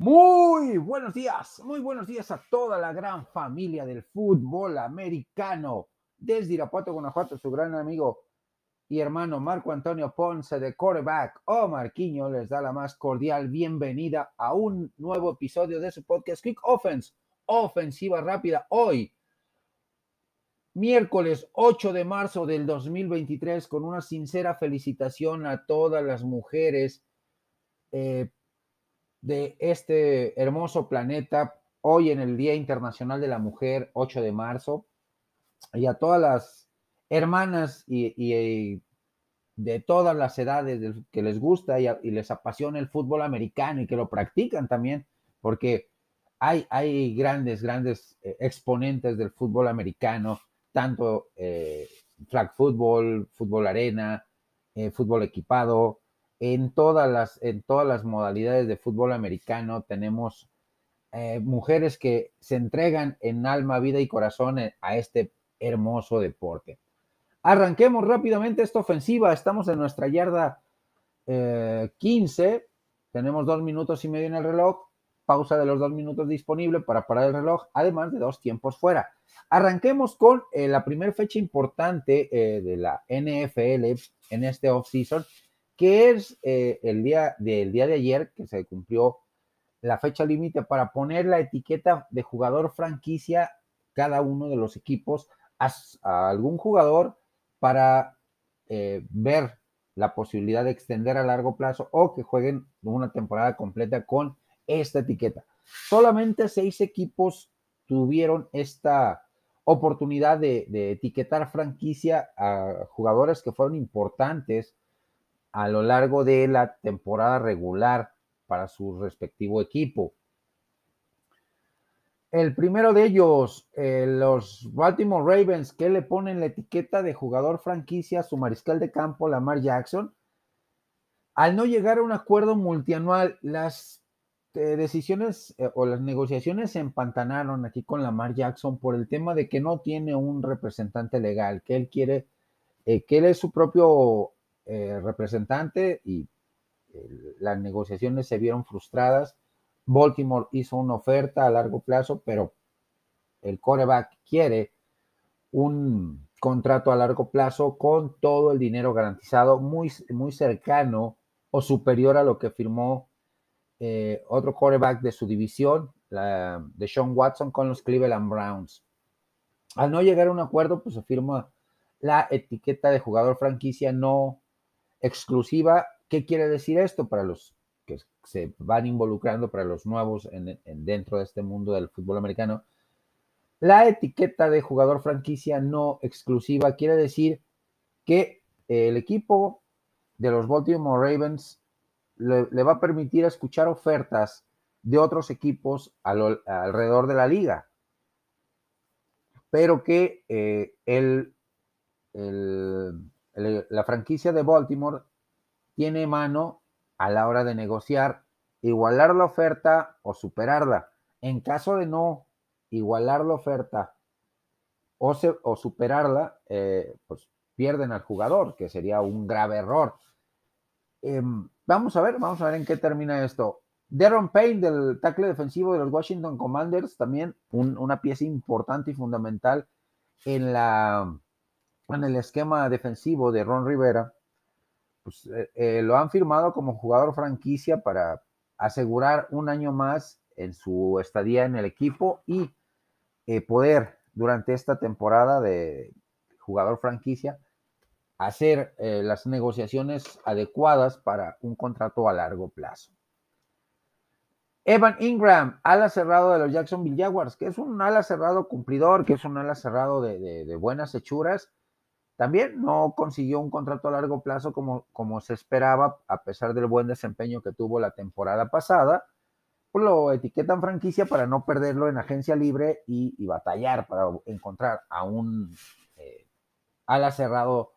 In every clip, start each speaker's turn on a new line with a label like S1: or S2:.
S1: Muy buenos días, muy buenos días a toda la gran familia del fútbol americano. Desde Irapuato, Guanajuato, su gran amigo y hermano Marco Antonio Ponce de Quarterback o Marquiño les da la más cordial bienvenida a un nuevo episodio de su podcast Quick Offense, ofensiva rápida. Hoy, miércoles 8 de marzo del 2023, con una sincera felicitación a todas las mujeres. Eh, de este hermoso planeta hoy en el Día Internacional de la Mujer, 8 de marzo, y a todas las hermanas y, de todas las edades que les gusta y, les apasiona el fútbol americano y que lo practican también, porque hay, hay grandes, grandes eh, exponentes del fútbol americano, tanto eh, flag football, fútbol arena, eh, fútbol equipado, en todas las, en todas las modalidades de fútbol americano tenemos eh, mujeres que se entregan en alma, vida y corazón eh, a este hermoso deporte. Arranquemos rápidamente esta ofensiva. Estamos en nuestra yarda 15. Eh, tenemos dos minutos y medio en el reloj. Pausa de los dos minutos disponible para parar el reloj, además de dos tiempos fuera. Arranquemos con la primera fecha importante de la NFL en este offseason que es eh, el día del día de ayer que se cumplió la fecha límite para poner la etiqueta de jugador franquicia cada uno de los equipos a, algún jugador para eh, ver la posibilidad de extender a largo plazo o que jueguen una temporada completa con esta etiqueta. Solamente seis equipos tuvieron esta oportunidad de, de etiquetar franquicia a jugadores que fueron importantes a lo largo de la temporada regular para su respectivo equipo. El primero de ellos, eh, los Baltimore Ravens, que le ponen la etiqueta de jugador franquicia a su mariscal de campo, Lamar Jackson. Al no llegar a un acuerdo multianual, las eh, decisiones eh, o las negociaciones se empantanaron aquí con Lamar Jackson por el tema de que no tiene un representante legal, que él quiere, que él es su propio eh, representante y eh, las negociaciones se vieron frustradas. Baltimore hizo una oferta a largo plazo, pero el coreback quiere un contrato a largo plazo con todo el dinero garantizado, muy, muy cercano o superior a lo que firmó eh, otro coreback de su división, de Sean Watson, con los Cleveland Browns. Al no llegar a un acuerdo, pues se firma la etiqueta de jugador franquicia no exclusiva. ¿Qué quiere decir esto para los que se van involucrando, para los nuevos en, dentro de este mundo del fútbol americano? La etiqueta de jugador franquicia no exclusiva quiere decir que el equipo de los Baltimore Ravens le, va a permitir escuchar ofertas de otros equipos alrededor de la liga, pero que eh, el, la franquicia de Baltimore tiene mano a la hora de negociar, igualar la oferta o superarla. En caso de no igualar la oferta o, superarla, eh, pues pierden al jugador, que sería un grave error. Em, vamos a ver, vamos a ver en qué termina esto. Darren Payne, del tackle defensivo de los Washington Commanders, también una pieza importante y fundamental en la en el esquema defensivo de Ron Rivera, pues eh, eh, lo han firmado como jugador franquicia para asegurar un año más en su estadía en el equipo y eh, poder durante esta temporada de jugador franquicia hacer las negociaciones adecuadas para un contrato a largo plazo. Evan Ingram, ala cerrado de los Jacksonville Jaguars, que es un ala cerrado cumplidor, que es un ala cerrado de buenas hechuras, también no consiguió un contrato a largo plazo como, como se esperaba, a pesar del buen desempeño que tuvo la temporada pasada. Pues lo etiquetan franquicia para no perderlo en agencia libre y, batallar para encontrar a un eh, ala cerrado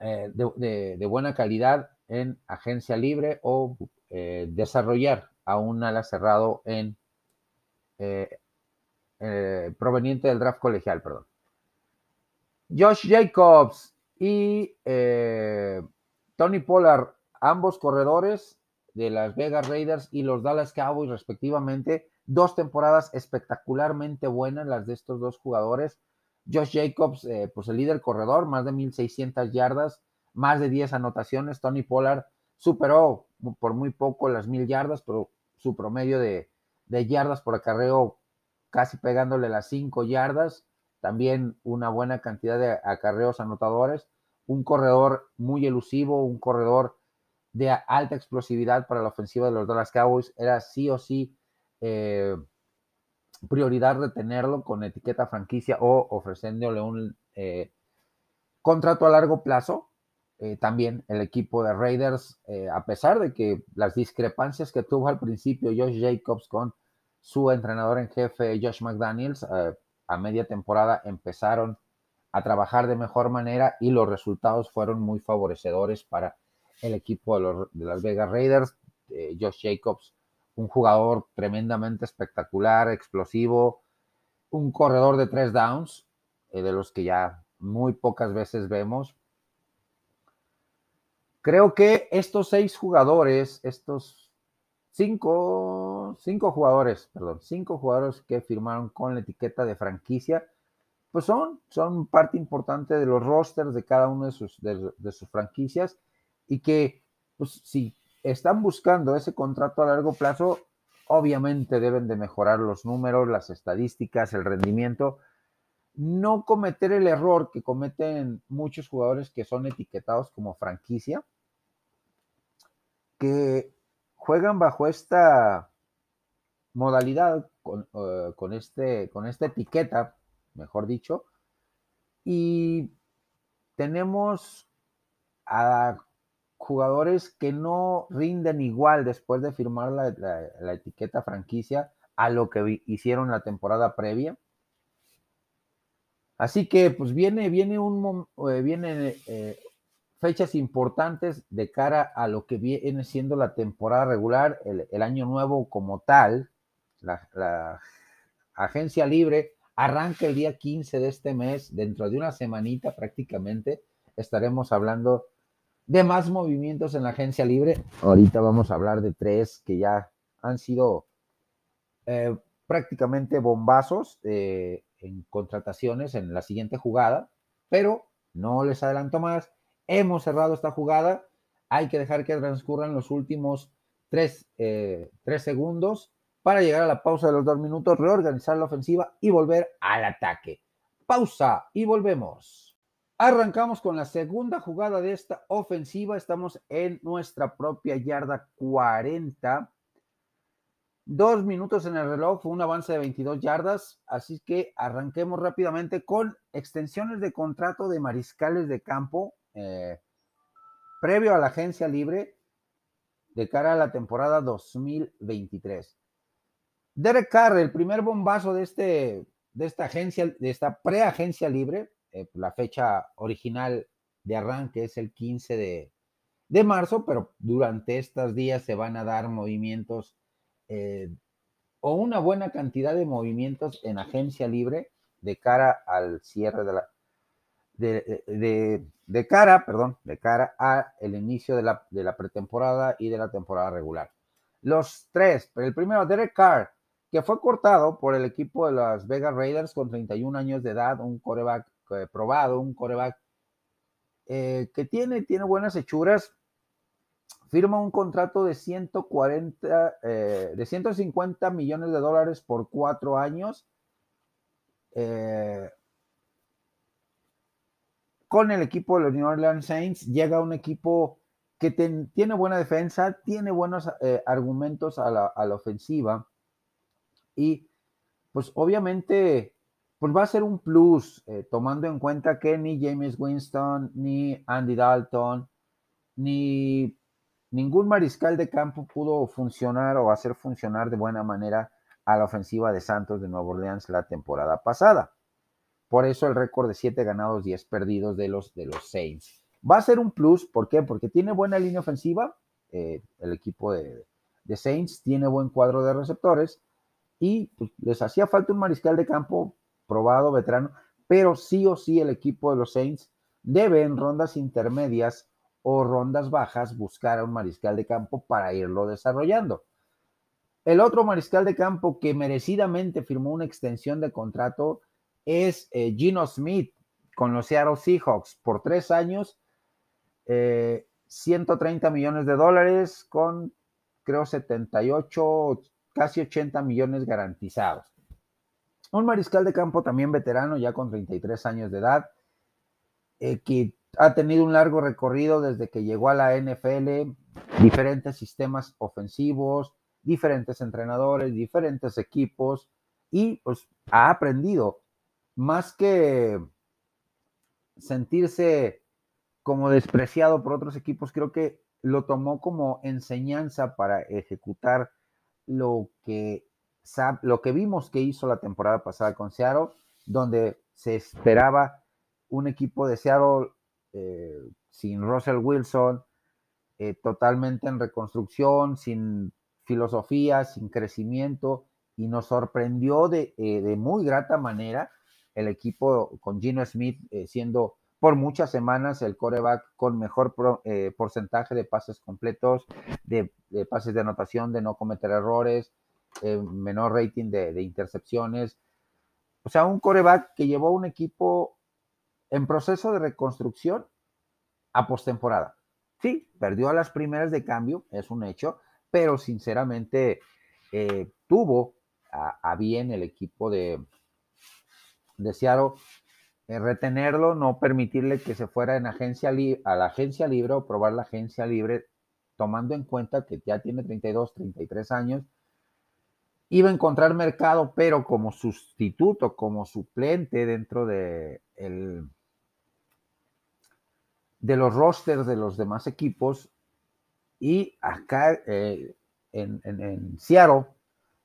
S1: eh, de, buena calidad en agencia libre o eh, desarrollar a un ala cerrado en proveniente del draft colegial, perdón. Josh Jacobs y eh, Tony Pollard, ambos corredores de las Vegas Raiders y los Dallas Cowboys respectivamente. Dos temporadas espectacularmente buenas las de estos dos jugadores. Josh Jacobs, eh, pues el líder corredor, más de 1.600 yardas, más de 10 anotaciones. Tony Pollard superó por muy poco las 1.000 yardas, pero su promedio de, de yardas por acarreo casi pegándole las 5 yardas. También una buena cantidad de acarreos anotadores. Un corredor muy elusivo, un corredor de alta explosividad para la ofensiva de los Dallas Cowboys. Era sí o sí eh, prioridad retenerlo con etiqueta franquicia o ofreciéndole un eh, contrato a largo plazo. Eh, también el equipo de Raiders, a pesar de que las discrepancias que tuvo al principio Josh Jacobs con su entrenador en jefe Josh McDaniels, a media temporada empezaron a trabajar de mejor manera y los resultados fueron muy favorecedores para el equipo de, las Vegas Raiders. Josh Jacobs un jugador tremendamente espectacular, explosivo, un corredor de tres downs, eh, de los que ya muy pocas veces vemos. Creo que estos seis jugadores, estos cinco, cinco jugadores, perdón, cinco jugadores que firmaron con la etiqueta de franquicia, pues son, son parte importante de los rosters de cada uno de sus, de, de sus franquicias y que, pues, si están buscando ese contrato a largo plazo, obviamente deben de mejorar los números, las estadísticas, el rendimiento, no cometer el error que cometen muchos jugadores que son etiquetados como franquicia, que juegan bajo esta modalidad, con, eh, con, este, con esta etiqueta, mejor dicho, y tenemos a jugadores que no rinden igual después de firmar la, etiqueta franquicia a lo que hicieron la temporada previa. Así que pues viene, viene un eh, viene eh, fechas importantes de cara a lo que viene siendo la temporada regular, el, año nuevo como tal, la, agencia libre arranca el día 15 de este mes, dentro de una semanita prácticamente estaremos hablando de más movimientos en la agencia libre. Ahorita vamos a hablar de tres que ya han sido eh, prácticamente bombazos eh, en contrataciones en la siguiente jugada, pero no les adelanto más. Hemos cerrado esta jugada. Hay que dejar que transcurran los últimos tres, eh, tres segundos para llegar a la pausa de los dos minutos, reorganizar la ofensiva y volver al ataque. Pausa y volvemos. Arrancamos con la segunda jugada de esta ofensiva. Estamos en nuestra propia yarda 40. Dos minutos en el reloj, fue un avance de 22 yardas. Así que arranquemos rápidamente con extensiones de contrato de mariscales de campo eh, previo a la agencia libre de cara a la temporada 2023. Derek Carr, el primer bombazo de, este, de esta agencia, de esta preagencia libre, eh, la fecha original de arranque es el 15 de, marzo, pero durante estos días se van a dar movimientos eh, o una buena cantidad de movimientos en agencia libre de cara al cierre de la de, cara, perdón, de cara a el inicio de la, de la, pretemporada y de la temporada regular. Los tres, el primero, Derek Carr, que fue cortado por el equipo de las Vegas Raiders con 31 años de edad, un coreback eh, probado, un coreback eh, que tiene, tiene buenas hechuras, firma un contrato de 140, eh, de 150 millones de dólares por cuatro años. Con el equipo de los New Orleans Saints llega un equipo que tiene buena defensa, tiene buenos argumentos a la, a la, ofensiva y pues obviamente pues va a ser un plus, eh, tomando en cuenta que ni James Winston, ni Andy Dalton, ni ningún mariscal de campo pudo funcionar o hacer funcionar de buena manera a la ofensiva de Santos de Nueva Orleans la temporada pasada. Por eso el récord de 7 ganados, 10 perdidos de los, de los Saints. Va a ser un plus, ¿por qué? Porque tiene buena línea ofensiva, eh, el equipo de, de, Saints tiene buen cuadro de receptores y pues, les hacía falta un mariscal de campo probado, veterano, pero sí o sí el equipo de los Saints debe en rondas intermedias o rondas bajas buscar a un mariscal de campo para irlo desarrollando. El otro mariscal de campo que merecidamente firmó una extensión de contrato es eh, Gino Smith con los Seattle Seahawks por tres años, 130 eh, millones de dólares con creo 78, casi 80 millones garantizados. Un mariscal de campo también veterano, ya con 33 años de edad, eh, que ha tenido un largo recorrido desde que llegó a la NFL, diferentes sistemas ofensivos, diferentes entrenadores, diferentes equipos y pues ha aprendido más que sentirse como despreciado por otros equipos, creo que lo tomó como enseñanza para ejecutar lo que, lo que vimos que hizo la temporada pasada con Seattle, donde se esperaba un equipo de Seattle eh, sin Russell Wilson, eh, totalmente en reconstrucción, sin filosofía, sin crecimiento, y nos sorprendió de, eh, de muy grata manera el equipo con Gino Smith siendo por muchas semanas el coreback con mejor porcentaje de pases completos, de, pases de anotación, de no cometer errores, menor rating de, intercepciones. O sea, un coreback que llevó un equipo en proceso de reconstrucción a postemporada. Sí, perdió a las primeras de cambio, es un hecho, pero sinceramente eh, tuvo a, bien el equipo de, de Seattle eh, retenerlo, no permitirle que se fuera en agencia a la agencia libre o probar la agencia libre, tomando en cuenta que ya tiene 32, 33 años. Iba a encontrar mercado, pero como sustituto, como suplente dentro de el, de los rosters de los demás equipos. Y acá eh, en, en, Seattle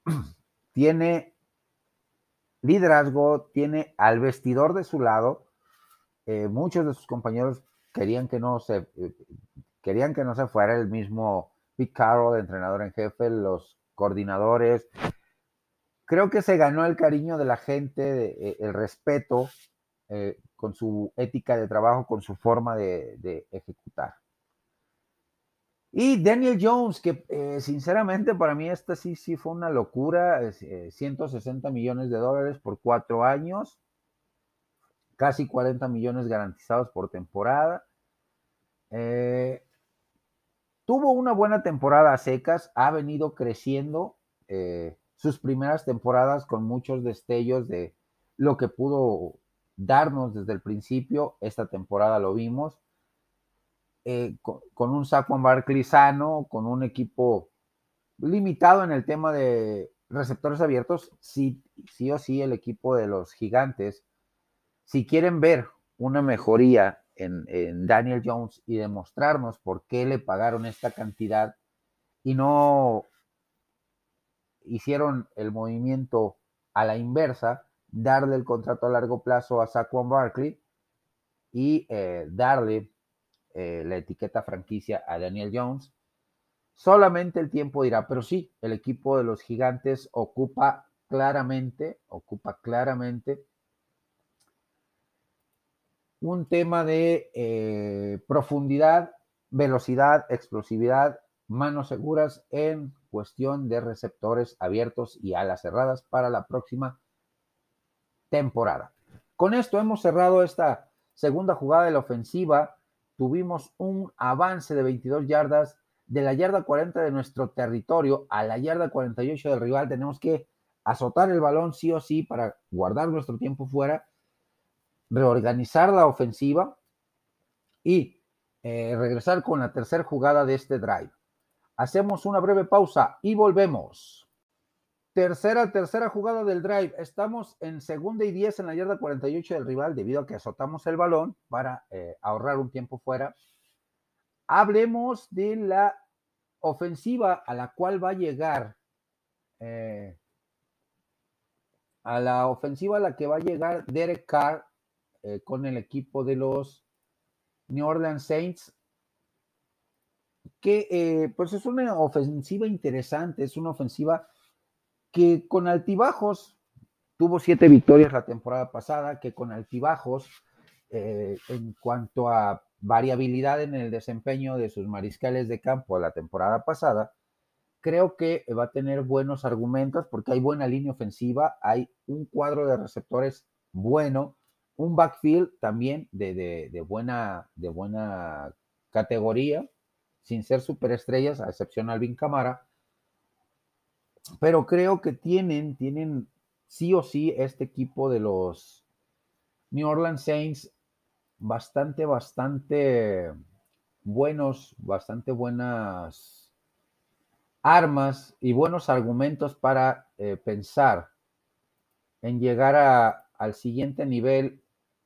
S1: tiene liderazgo, tiene al vestidor de su lado. Eh, muchos de sus compañeros querían que no se eh, querían que no se fuera el mismo Pete Carroll, entrenador en jefe, los coordinadores. Creo que se ganó el cariño de la gente, el respeto con su ética de trabajo, con su forma de, ejecutar. Y Daniel Jones, que eh, sinceramente para mí esta sí, sí fue una locura, 160 eh, millones de dólares por cuatro años, casi 40 millones garantizados por temporada. Eh, tuvo una buena temporada a secas, ha venido creciendo sus primeras temporadas con muchos destellos de lo que pudo darnos desde el principio, esta temporada lo vimos, eh, con, un Saquon Barkley sano, con un equipo limitado en el tema de receptores abiertos, sí, sí o sí el equipo de los gigantes, si quieren ver una mejoría en, Daniel Jones y demostrarnos por qué le pagaron esta cantidad y no hicieron el movimiento a la inversa, darle el contrato a largo plazo a Saquon Barkley y eh, darle eh, la etiqueta franquicia a Daniel Jones. Solamente el tiempo dirá, pero sí, el equipo de los gigantes ocupa claramente, ocupa claramente un tema de eh, profundidad, velocidad, explosividad, manos seguras en cuestión de receptores abiertos y alas cerradas para la próxima temporada. Con esto hemos cerrado esta segunda jugada de la ofensiva. Tuvimos un avance de 22 yardas de la yarda 40 de nuestro territorio a la yarda 48 del rival. Tenemos que azotar el balón sí o sí para guardar nuestro tiempo fuera, reorganizar la ofensiva y eh, regresar con la tercera jugada de este drive. Hacemos una breve pausa y volvemos. Tercera, tercera jugada del drive. Estamos en segunda y diez en la yarda 48 del rival debido a que azotamos el balón para eh, ahorrar un tiempo fuera. Hablemos de la ofensiva a la cual va a llegar. Eh, a la ofensiva a la que va a llegar Derek Carr eh, con el equipo de los New Orleans Saints. Que pues es una ofensiva interesante, es una ofensiva que con altibajos, tuvo siete victorias la temporada pasada, que con altibajos eh, en cuanto a variabilidad en el desempeño de sus mariscales de campo la temporada pasada, creo que va a tener buenos argumentos porque hay buena línea ofensiva, hay un cuadro de receptores bueno, un backfield también de, buena, de buena categoría, sin ser superestrellas, a excepción de Alvin Camara. Pero creo que tienen, tienen sí o sí este equipo de los New Orleans Saints bastante, bastante buenos, bastante buenas armas y buenos argumentos para eh, pensar en llegar al siguiente nivel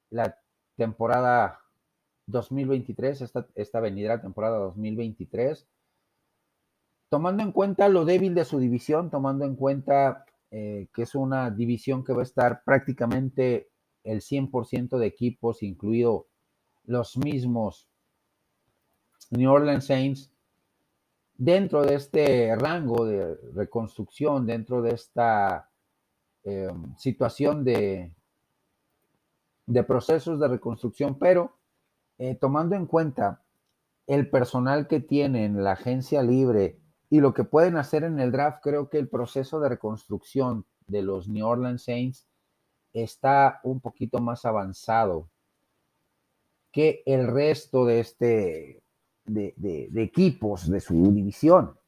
S1: la temporada 2023, esta, esta venidera temporada 2023, tomando en cuenta lo débil de su división, tomando en cuenta eh, que es una división que va a estar prácticamente el 100% de equipos, incluido los mismos New Orleans Saints, dentro de este rango de reconstrucción, dentro de esta eh, situación de, de procesos de reconstrucción, pero eh, tomando en cuenta el personal que tienen, la agencia libre y lo que pueden hacer en el draft, creo que el proceso de reconstrucción de los New Orleans Saints está un poquito más avanzado que el resto de este de, equipos de su división.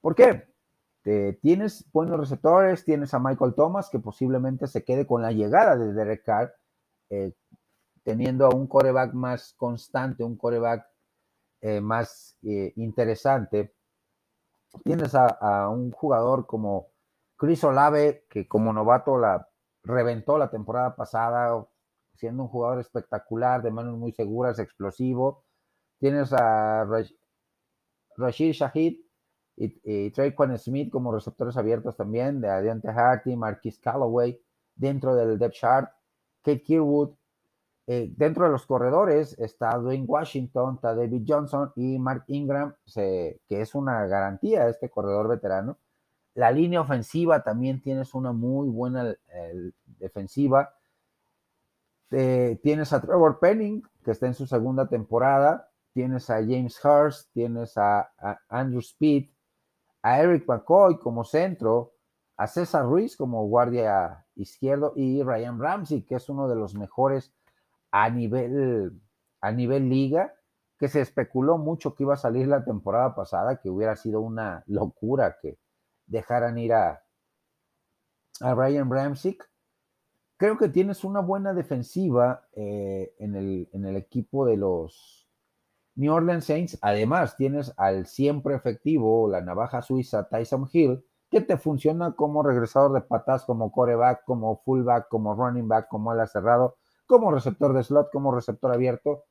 S1: ¿Por qué? tienes buenos receptores, tienes a Michael Thomas que posiblemente se quede con la llegada de Derek Carr, eh, teniendo a un coreback más constante, un coreback eh, más eh, interesante. Tienes a, un jugador como Chris Olave, que como novato la reventó la temporada pasada, siendo un jugador espectacular, de manos muy seguras, explosivo. Tienes a Rashid Shahid y, y Traquan Smith como receptores abiertos también, de Adiante Harty, Marquis Callaway, dentro del depth chart. Kate Kirwood, eh, dentro de los corredores está Dwayne Washington, está David Johnson y Mark Ingram, que es una garantía este corredor veterano. La línea ofensiva también tienes una muy buena defensiva. Eh, tienes a Trevor Penning, que está en su segunda temporada. Tienes a James Hurst, tienes a, a Andrew Speed, a Eric McCoy como centro, a César Ruiz como guardia izquierdo y Ryan Ramsey, que es uno de los mejores a nivel, a nivel liga, que se especuló mucho que iba a salir la temporada pasada, que hubiera sido una locura que dejaran ir a, a Ryan Ramsey. Creo que tienes una buena defensiva eh, en, el, en el equipo de los New Orleans Saints. Además, tienes al siempre efectivo, la navaja suiza Tyson Hill, que te funciona como regresador de patas, como coreback, como fullback, como running back, como ala cerrado como receptor de slot, como receptor abierto,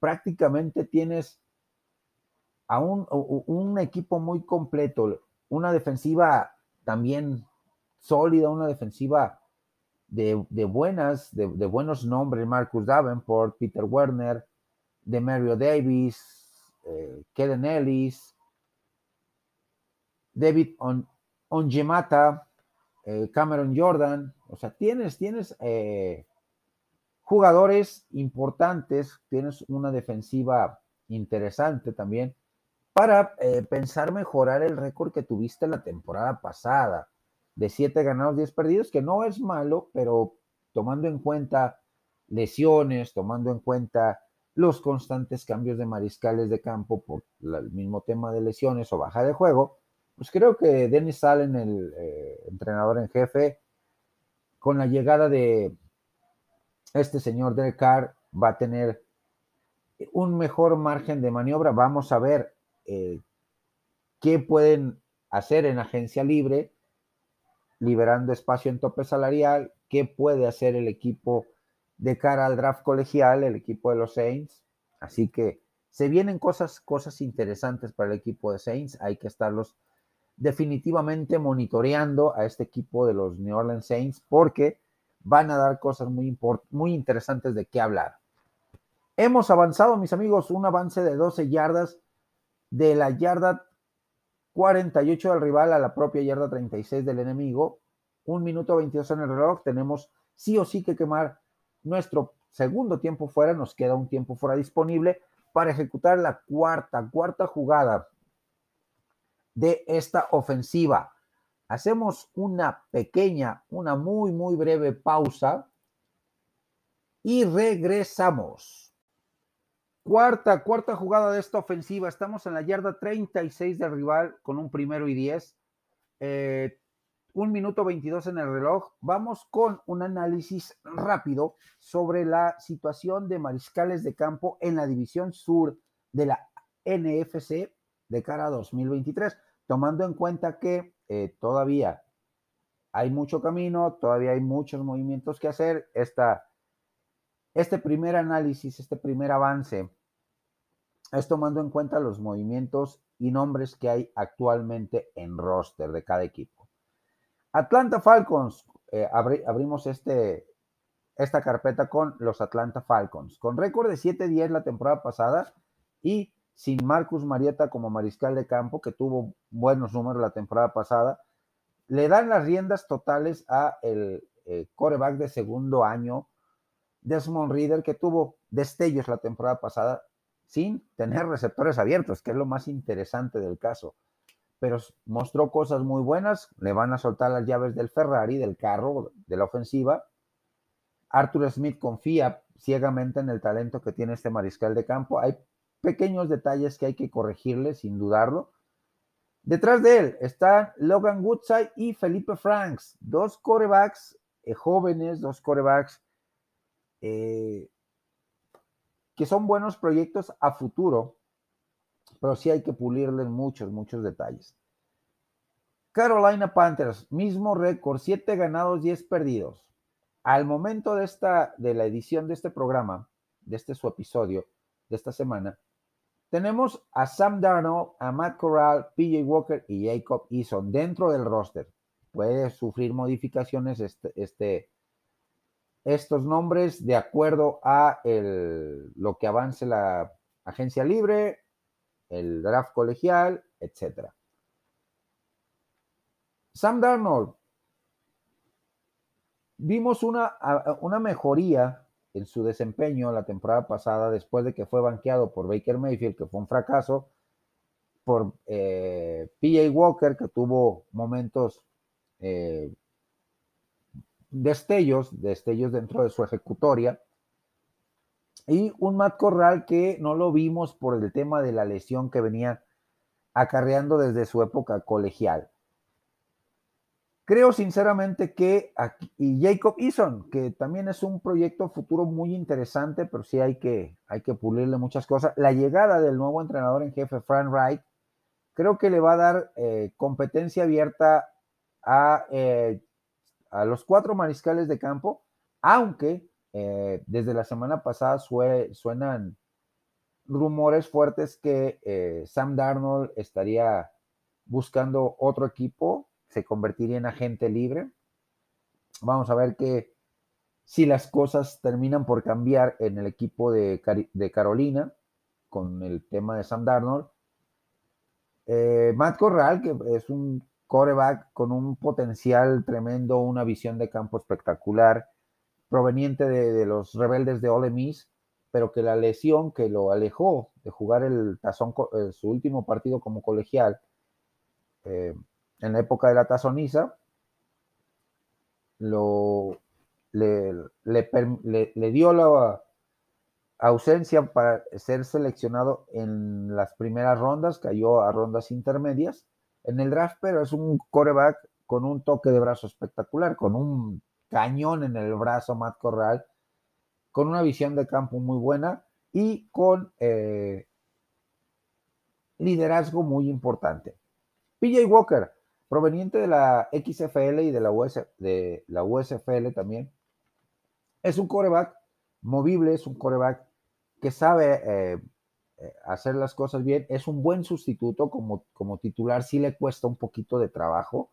S1: prácticamente tienes a un, equipo muy completo, una defensiva también sólida, una defensiva de, buenas, de, buenos nombres, Marcus Davenport, Peter Werner, de Mario Davis, eh, Keden Ellis, David Ongemata, eh, Cameron Jordan, o sea, tienes, tienes eh, jugadores importantes, tienes una defensiva interesante también para eh, pensar mejorar el récord que tuviste la temporada pasada de 7 ganados, 10 perdidos, que no es malo, pero tomando en cuenta lesiones, tomando en cuenta los constantes cambios de mariscales de campo por el mismo tema de lesiones o baja de juego, pues creo que Dennis Allen, el eh, entrenador en jefe, con la llegada de este señor Derek Carr va a tener un mejor margen de maniobra. Vamos a ver eh, qué pueden hacer en agencia libre, liberando espacio en tope salarial, qué puede hacer el equipo de cara al draft colegial, el equipo de los Saints. Así que se vienen cosas, cosas interesantes para el equipo de Saints. Hay que estarlos definitivamente monitoreando a este equipo de los New Orleans Saints porque van a dar cosas muy, muy interesantes de qué hablar. Hemos avanzado, mis amigos, un avance de 12 yardas de la yarda 48 del rival a la propia yarda 36 del enemigo. Un minuto 22 en el reloj. Tenemos sí o sí que quemar nuestro segundo tiempo fuera, nos queda un tiempo fuera disponible para ejecutar la cuarta, cuarta jugada de esta ofensiva. Hacemos una pequeña, una muy, muy breve pausa y regresamos. Cuarta, cuarta jugada de esta ofensiva. Estamos en la yarda 36 del rival con un primero y 10. Eh, un minuto 22 en el reloj. Vamos con un análisis rápido sobre la situación de mariscales de campo en la división sur de la NFC de cara a 2023, tomando en cuenta que eh, todavía hay mucho camino, todavía hay muchos movimientos que hacer. Esta, este primer análisis, este primer avance, es tomando en cuenta los movimientos y nombres que hay actualmente en roster de cada equipo. Atlanta Falcons, eh, abrimos este, esta carpeta con los Atlanta Falcons, con récord de 7-10 la temporada pasada y sin Marcus Marietta como mariscal de campo, que tuvo buenos números la temporada pasada, le dan las riendas totales a el eh, coreback de segundo año, Desmond Reader, que tuvo destellos la temporada pasada sin tener receptores abiertos, que es lo más interesante del caso. Pero mostró cosas muy buenas, le van a soltar las llaves del Ferrari, del carro, de la ofensiva. Arthur Smith confía ciegamente en el talento que tiene este mariscal de campo. Hay pequeños detalles que hay que corregirle, sin dudarlo. Detrás de él están Logan Woodside y Felipe Franks, dos corebacks eh, jóvenes, dos corebacks eh, que son buenos proyectos a futuro, pero sí hay que pulirle muchos, muchos detalles. Carolina Panthers, mismo récord, 7 ganados, 10 perdidos. Al momento de, esta, de la edición de este programa, de este su episodio, de esta semana, tenemos a Sam Darnold, a Matt Corral, PJ Walker y Jacob Eason dentro del roster. Puede sufrir modificaciones este, este, estos nombres de acuerdo a lo que avance la agencia libre, el draft colegial, etc. Sam Darnold, vimos una, una mejoría en su desempeño la temporada pasada, después de que fue banqueado por Baker Mayfield, que fue un fracaso, por eh, PJ Walker, que tuvo momentos eh, destellos, destellos dentro de su ejecutoria, y un Matt Corral que no lo vimos por el tema de la lesión que venía acarreando desde su época colegial. Creo sinceramente que y Jacob Eason, que también es un proyecto futuro muy interesante, pero sí hay que, hay que pulirle muchas cosas. La llegada del nuevo entrenador en jefe, Frank Wright, creo que le va a dar eh, competencia abierta a, eh, a, los cuatro mariscales de campo, aunque eh, desde la semana pasada suenan rumores fuertes que Sam Darnold estaría buscando otro equipo se convertiría en agente libre. Vamos a ver que si las cosas terminan por cambiar en el equipo de, Carolina con el tema de Sam Darnold. Eh, Matt Corral, que es un coreback con un potencial tremendo, una visión de campo espectacular, proveniente de, los rebeldes de Ole Miss, pero que la lesión que lo alejó de jugar el tazón, eh, su último partido como colegial, eh, en la época de la tazoniza, lo, le, le, dio la ausencia para ser seleccionado en las primeras rondas, cayó a rondas intermedias en el draft, pero es un coreback con un toque de brazo espectacular, con un cañón en el brazo, Matt Corral, con una visión de campo muy buena y con eh, liderazgo muy importante. PJ Walker, proveniente de la XFL y de la, de la USFL también. Es un coreback movible, es un coreback que sabe eh, eh, hacer las cosas bien, es un buen sustituto como, como titular, sí le cuesta un poquito de trabajo,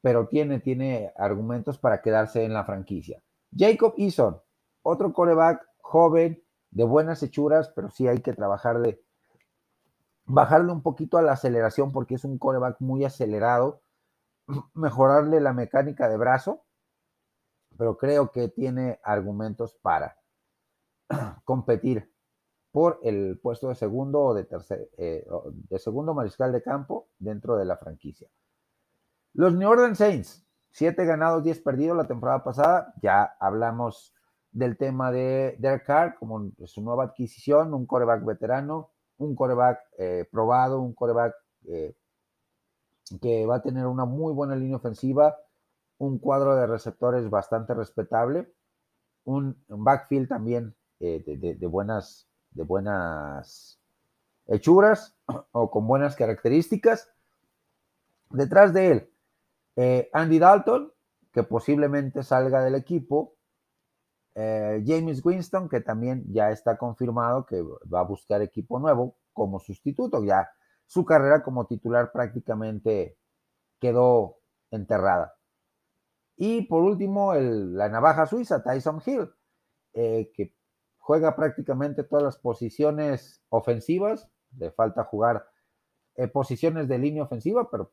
S1: pero tiene, tiene argumentos para quedarse en la franquicia. Jacob Eason, otro coreback joven, de buenas hechuras, pero sí hay que trabajarle bajarle un poquito a la aceleración porque es un coreback muy acelerado, mejorarle la mecánica de brazo, pero creo que tiene argumentos para. competir por el puesto de segundo o de tercer, eh, de segundo mariscal de campo dentro de la franquicia. Los New Orleans Saints, 7 ganados, 10 perdidos la temporada pasada. Ya hablamos del tema de Derek Carr como su nueva adquisición, un coreback veterano, un coreback eh, probado, un coreback eh, que va a tener una muy buena línea ofensiva, un cuadro de receptores bastante respetable, un, backfield también eh, de, buenas, de buenas hechuras o con buenas características. Detrás de él, Andy Dalton, que posiblemente salga del equipo, eh, James Winston, que también ya está confirmado que va a buscar equipo nuevo como sustituto. Ya su carrera como titular prácticamente quedó enterrada. Y por último, la navaja suiza, Tyson Hill, eh, que juega prácticamente todas las posiciones ofensivas. Le falta jugar eh, posiciones de línea ofensiva, pero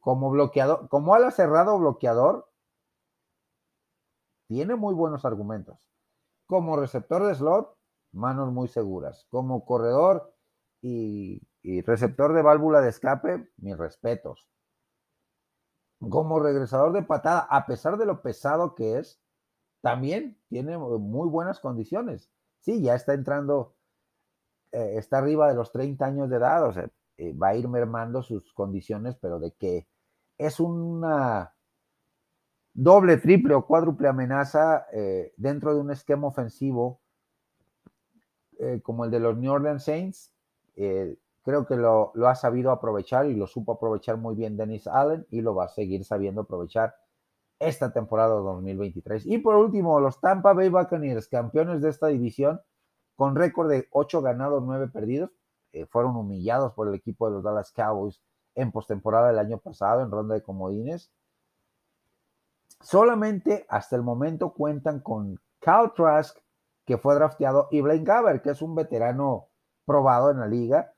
S1: como bloqueador, como ala cerrado bloqueador, tiene muy buenos argumentos. Como receptor de slot, manos muy seguras. Como corredor y, receptor de válvula de escape, mis respetos. Como regresador de patada, a pesar de lo pesado que es, también tiene muy buenas condiciones. Sí, ya está entrando, eh, está arriba de los 30 años de edad, o sea, eh, va a ir mermando sus condiciones, pero de que es una doble, triple o cuádruple amenaza eh, dentro de un esquema ofensivo eh, como el de los New Orleans Saints. Eh, creo que lo, ha sabido aprovechar y lo supo aprovechar muy bien Dennis Allen y lo va a seguir sabiendo aprovechar esta temporada 2023. Y por último, los Tampa Bay Buccaneers, campeones de esta división, con récord de 8 ganados, 9 perdidos, fueron humillados por el equipo de los Dallas Cowboys en postemporada del año pasado, en ronda de comodines. Solamente hasta el momento cuentan con Cal Trask, que fue drafteado, y Blaine Gabbert, que es un veterano probado en la liga,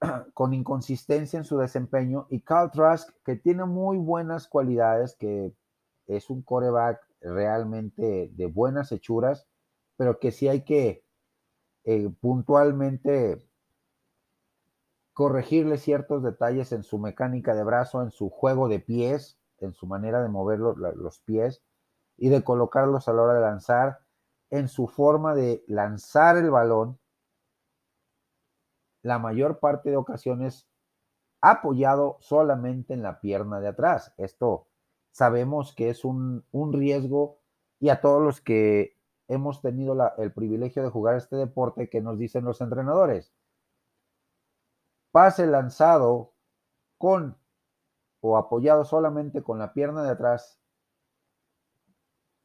S1: con inconsistencia en su desempeño, y Cal Trask, que tiene muy buenas cualidades, que es un coreback realmente de buenas hechuras, pero que sí hay que eh, puntualmente corregirle ciertos detalles en su mecánica de brazo, en su juego de pies, en su manera de mover los, pies y de colocarlos a la hora de lanzar, en su forma de lanzar el balón, la mayor parte de ocasiones apoyado solamente en la pierna de atrás. Esto sabemos que es un, riesgo y a todos los que hemos tenido el privilegio de jugar este deporte, que nos dicen los entrenadores? Pase lanzado con o apoyado solamente con la pierna de atrás,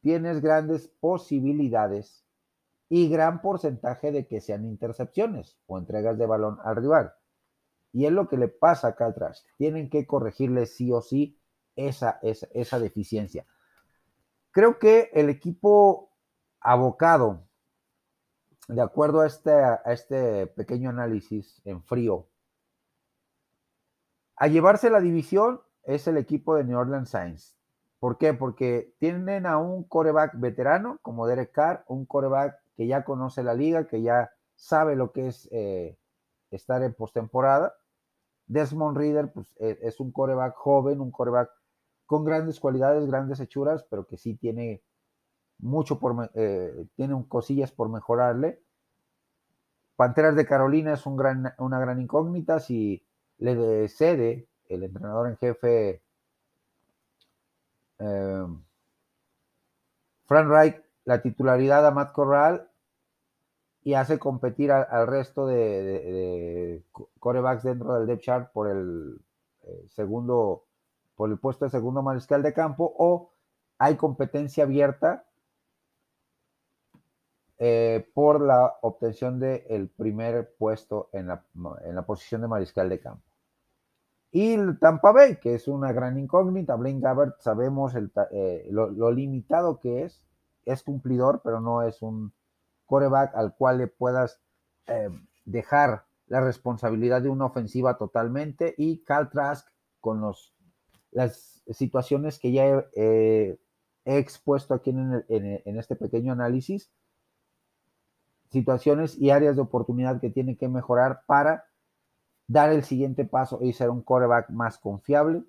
S1: tienes grandes posibilidades y gran porcentaje de que sean intercepciones o entregas de balón al rival. Y es lo que le pasa acá atrás. Tienen que corregirle sí o sí esa, esa, esa deficiencia. Creo que el equipo abocado, de acuerdo a este, a este pequeño análisis en frío, a llevarse la división es el equipo de New Orleans Saints. ¿Por qué? Porque tienen a un coreback veterano como Derek Carr, un coreback que ya conoce la liga, que ya sabe lo que es eh, estar en postemporada. Desmond Reader pues, e, es un coreback joven, un coreback con grandes cualidades, grandes hechuras, pero que sí tiene mucho por, eh, tiene cosillas por mejorarle. Panteras de Carolina es un gran, una gran incógnita. Si le cede el entrenador en jefe eh, Frank Reich la titularidad a Matt Corral y hace competir al resto de, corebacks dentro del depth chart por el eh, segundo, por el puesto de segundo mariscal de campo, o hay competencia abierta eh, por la obtención del primer puesto en la, en la posición de mariscal de campo. Y el Tampa Bay, que es una gran incógnita. Blaine Gabbert, sabemos eh, lo, limitado que es. Es cumplidor, pero no es un coreback al cual le puedas eh, dejar la responsabilidad de una ofensiva totalmente. Y Cal Trask, con los, las situaciones que ya he, expuesto aquí en, en este pequeño análisis, situaciones y áreas de oportunidad que tiene que mejorar para dar el siguiente paso y ser un quarterback más confiable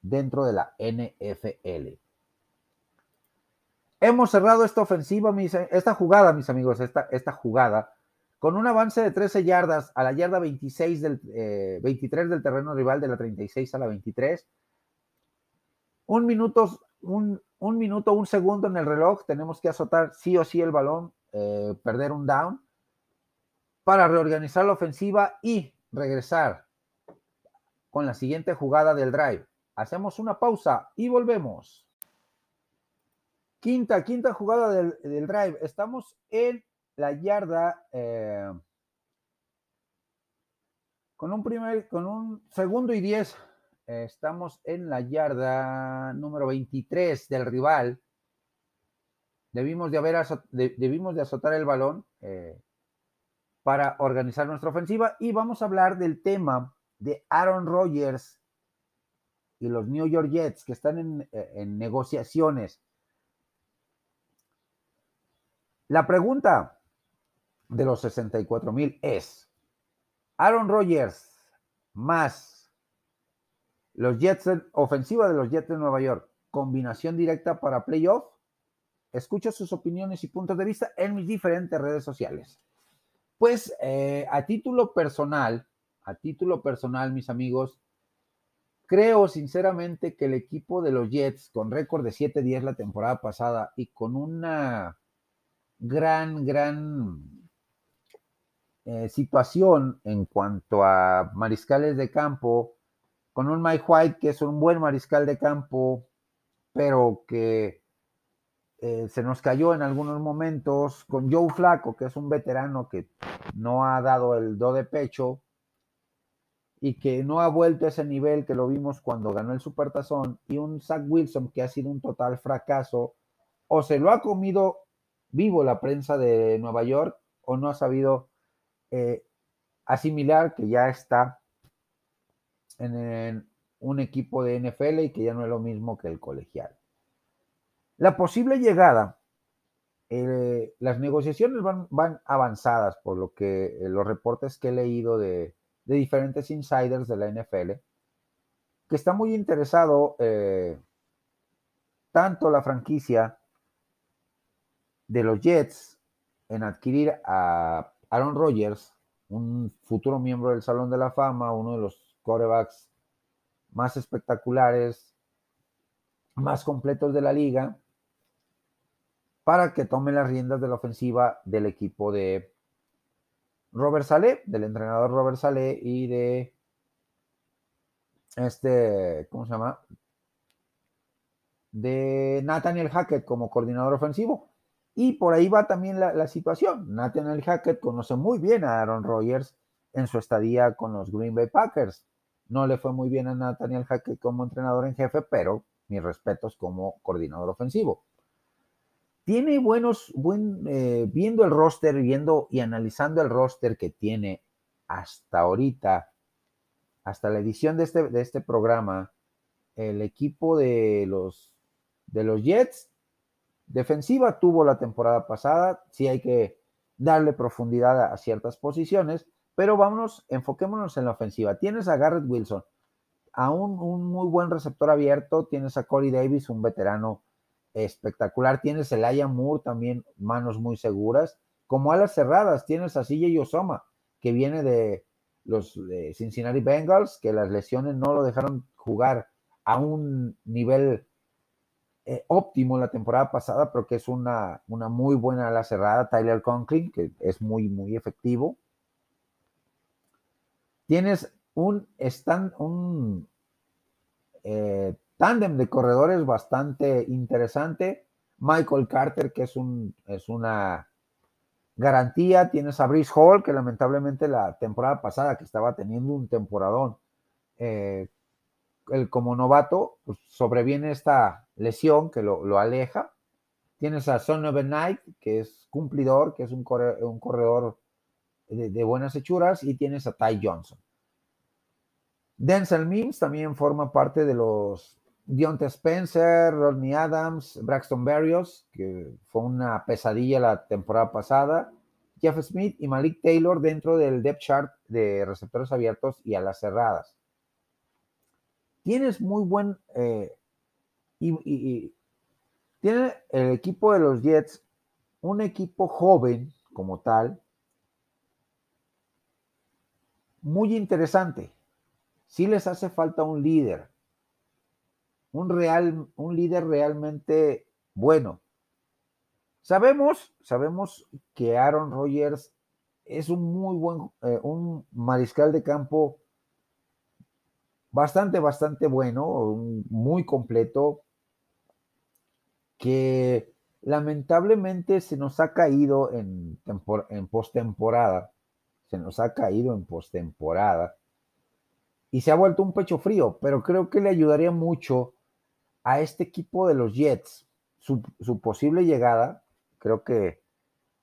S1: dentro de la NFL. Hemos cerrado esta ofensiva, esta jugada, mis amigos, esta, esta jugada, con un avance de 13 yardas a la yarda 26 del, 23 eh, del terreno rival, de la 36 a la 23. Un minuto, un, un minuto, un segundo en el reloj, tenemos que azotar sí o sí el balón, eh, perder un down, para reorganizar la ofensiva y regresar con la siguiente jugada del drive. Hacemos una pausa y volvemos. Quinta, quinta jugada del, drive. Estamos en la yarda eh, con un primer, con un segundo y diez. estamos en la yarda número 23 del rival. Debimos de haber debimos de azotar el balón eh, para organizar nuestra ofensiva y vamos a hablar del tema de Aaron Rodgers y los New York Jets que están en, negociaciones. La pregunta de los 64 mil es, Aaron Rodgers más los Jets, ofensiva de los Jets de Nueva York, combinación directa para playoff. Escucho sus opiniones y puntos de vista en mis diferentes redes sociales. Pues eh, a título personal, a título personal, mis amigos, Creo sinceramente que el equipo de los Jets, con récord de 7-10 la temporada pasada y con una gran, gran eh, situación en cuanto a mariscales de campo, con un Mike White que es un buen mariscal de campo, pero que eh, se nos cayó en algunos momentos, con Joe Flaco, que es un veterano que no ha dado el do de pecho, y que no ha vuelto a ese nivel que lo vimos cuando ganó el Supertazón, y un Zach Wilson que ha sido un total fracaso, o se lo ha comido vivo la prensa de Nueva York, o no ha sabido eh, asimilar que ya está en, un equipo de NFL y que ya no es lo mismo que el colegial. La posible llegada, eh, las negociaciones van, van, avanzadas por lo que eh, los reportes que he leído de, diferentes insiders de la NFL, que está muy interesado eh, tanto la franquicia de los Jets en adquirir a Aaron Rodgers, un futuro miembro del Salón de la Fama, uno de los quarterbacks más espectaculares, más completos de la liga, para que tome las riendas de la ofensiva del equipo de Robert Saleh, del entrenador Robert Saleh y de este, ¿cómo se llama? De Nathaniel Hackett como coordinador ofensivo. Y por ahí va también la, situación. Nathaniel Hackett conoce muy bien a Aaron Rodgers en su estadía con los Green Bay Packers. No le fue muy bien a Nathaniel Hackett como entrenador en jefe, pero mis respetos como coordinador ofensivo tiene buenos, buen, eh, viendo el roster, viendo y analizando el roster que tiene hasta ahorita, hasta la edición de este, de este programa, el equipo de los, de los Jets, defensiva tuvo la temporada pasada, sí hay que darle profundidad a, ciertas posiciones, pero vámonos, enfoquémonos en la ofensiva. Tienes a Garrett Wilson, a un, un muy buen receptor abierto, tienes a Corey Davis, un veterano espectacular. Tienes el Aya Moore también, manos muy seguras. Como alas cerradas, tienes a CJ Osoma, que viene de los Cincinnati Bengals, que las lesiones no lo dejaron jugar a un nivel eh, óptimo la temporada pasada, pero que es una, una muy buena ala cerrada. Tyler Conklin, que es muy, muy efectivo. Tienes un, stand, un eh, tándem de corredores bastante interesante. Michael Carter, que es, un, es una garantía. Tienes a Brice Hall, que lamentablemente la temporada pasada, que estaba teniendo un temporadón, eh, como novato, pues sobreviene esta lesión que lo, aleja. Tienes a Son of Night, que es cumplidor, que es un, un corredor de, de, buenas hechuras, y tienes a Ty Johnson. Denzel Mims también forma parte de los Dionte Spencer, Rodney Adams, Braxton Berrios, que fue una pesadilla la temporada pasada, Jeff Smith y Malik Taylor dentro del depth chart de receptores abiertos y a las cerradas. Tienes muy buen... Eh, y, tiene el equipo de los Jets un equipo joven como tal, muy interesante. Si les hace falta un líder, un, real, un líder realmente bueno. Sabemos, sabemos que Aaron Rodgers es un muy buen, eh, un mariscal de campo bastante, bastante bueno, muy completo, que lamentablemente se nos ha caído en, en postemporada, se nos ha caído en postemporada y se ha vuelto un pecho frío, pero creo que le ayudaría mucho a este equipo de los Jets, su, posible llegada, creo que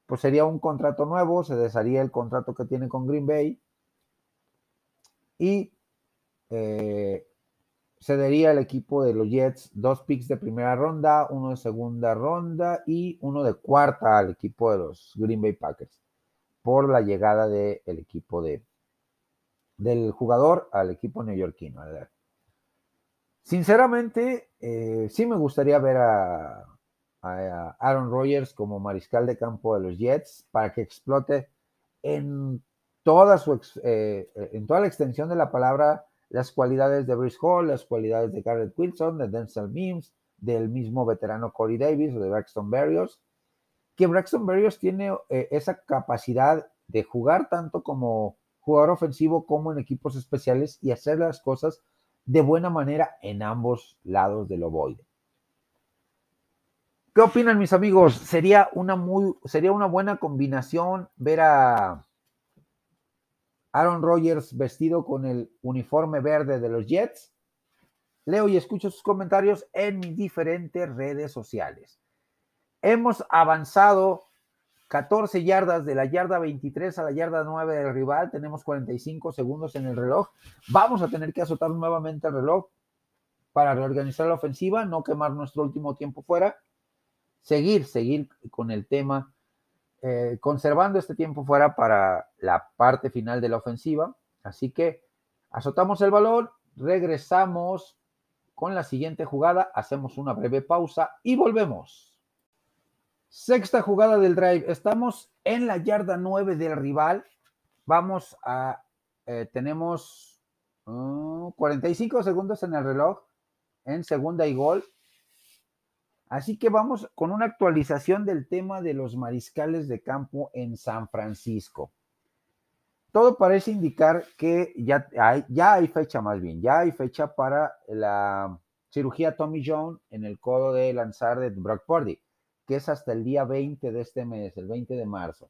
S1: pues sería un contrato nuevo, se desharía el contrato que tiene con Green Bay y eh, cedería el equipo de los Jets dos picks de primera ronda, uno de segunda ronda y uno de cuarta al equipo de los Green Bay Packers por la llegada del equipo de del jugador al equipo neoyorquino. Sinceramente, eh, sí me gustaría ver a, Aaron Rodgers como mariscal de campo de los Jets para que explote en toda su eh, en toda la extensión de la palabra las cualidades de Bruce Hall, las cualidades de Garrett Wilson, de Denzel Mims, del mismo veterano Corey Davis o de Braxton Berrios, que Braxton Berrios tiene eh, esa capacidad de jugar tanto como jugador ofensivo como en equipos especiales y hacer las cosas de buena manera en ambos lados del ovoide. ¿Qué opinan mis amigos? Sería una muy, sería una buena combinación ver a Aaron Rodgers vestido con el uniforme verde de los Jets. Leo y escucho sus comentarios en mis diferentes redes sociales. Hemos avanzado 14 yardas de la yarda 23 a la yarda 9 del rival. Tenemos 45 segundos en el reloj. Vamos a tener que azotar nuevamente el reloj para reorganizar la ofensiva, no quemar nuestro último tiempo fuera. Seguir, seguir con el tema eh, conservando este tiempo fuera para la parte final de la ofensiva. Así que azotamos el balón, regresamos con la siguiente jugada, hacemos una breve pausa y volvemos. Sexta jugada del drive. Estamos en la yarda 9 del rival. Vamos a, eh, tenemos 45 segundos en el reloj en segunda y gol. Así que vamos con una actualización del tema de los mariscales de campo en San Francisco. Todo parece indicar que ya hay, ya hay fecha más bien, ya hay fecha para la cirugía Tommy John en el codo de lanzar de Brock Purdy, que es hasta el día 20 de este mes, el 20 de marzo.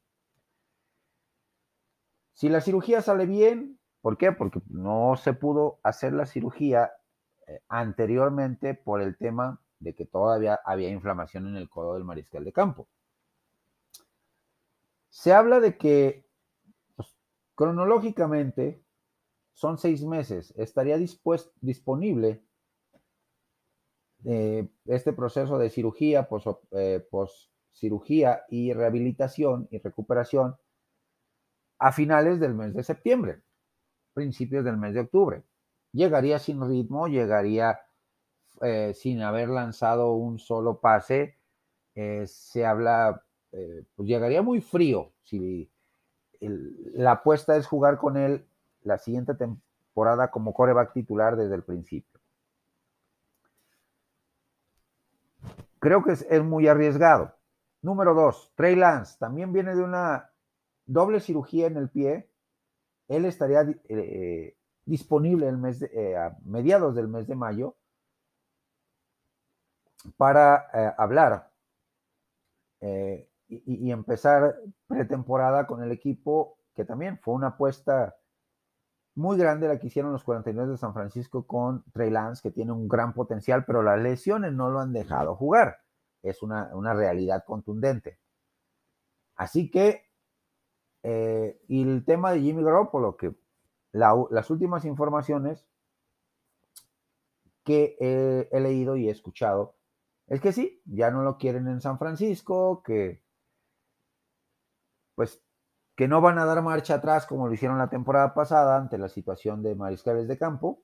S1: Si la cirugía sale bien, ¿por qué? Porque no se pudo hacer la cirugía eh, anteriormente por el tema de que todavía había inflamación en el codo del mariscal de campo. Se habla de que pues, cronológicamente son seis meses, estaría disponible eh, este proceso de cirugía, pos, eh, cirugía y rehabilitación y recuperación a finales del mes de septiembre, principios del mes de octubre. Llegaría sin ritmo, llegaría eh, sin haber lanzado un solo pase, se habla, pues llegaría muy frío si la apuesta es jugar con él la siguiente temporada como coreback titular desde el principio. Creo que es, muy arriesgado. Número dos, Trey Lance también viene de una doble cirugía en el pie. Él estaría disponible el mes a mediados del mes de mayo para eh, hablar eh, y, empezar pretemporada con el equipo, que también fue una apuesta muy grande la que hicieron los 49 de San Francisco con Trey Lance, que tiene un gran potencial, pero las lesiones no lo han dejado jugar. Es una, realidad contundente. Así que, eh, y el tema de Jimmy Garoppolo, que las últimas informaciones que he leído y he escuchado es que sí, ya no lo quieren en San Francisco, que pues que no van a dar marcha atrás como lo hicieron la temporada pasada ante la situación de mariscales de campo,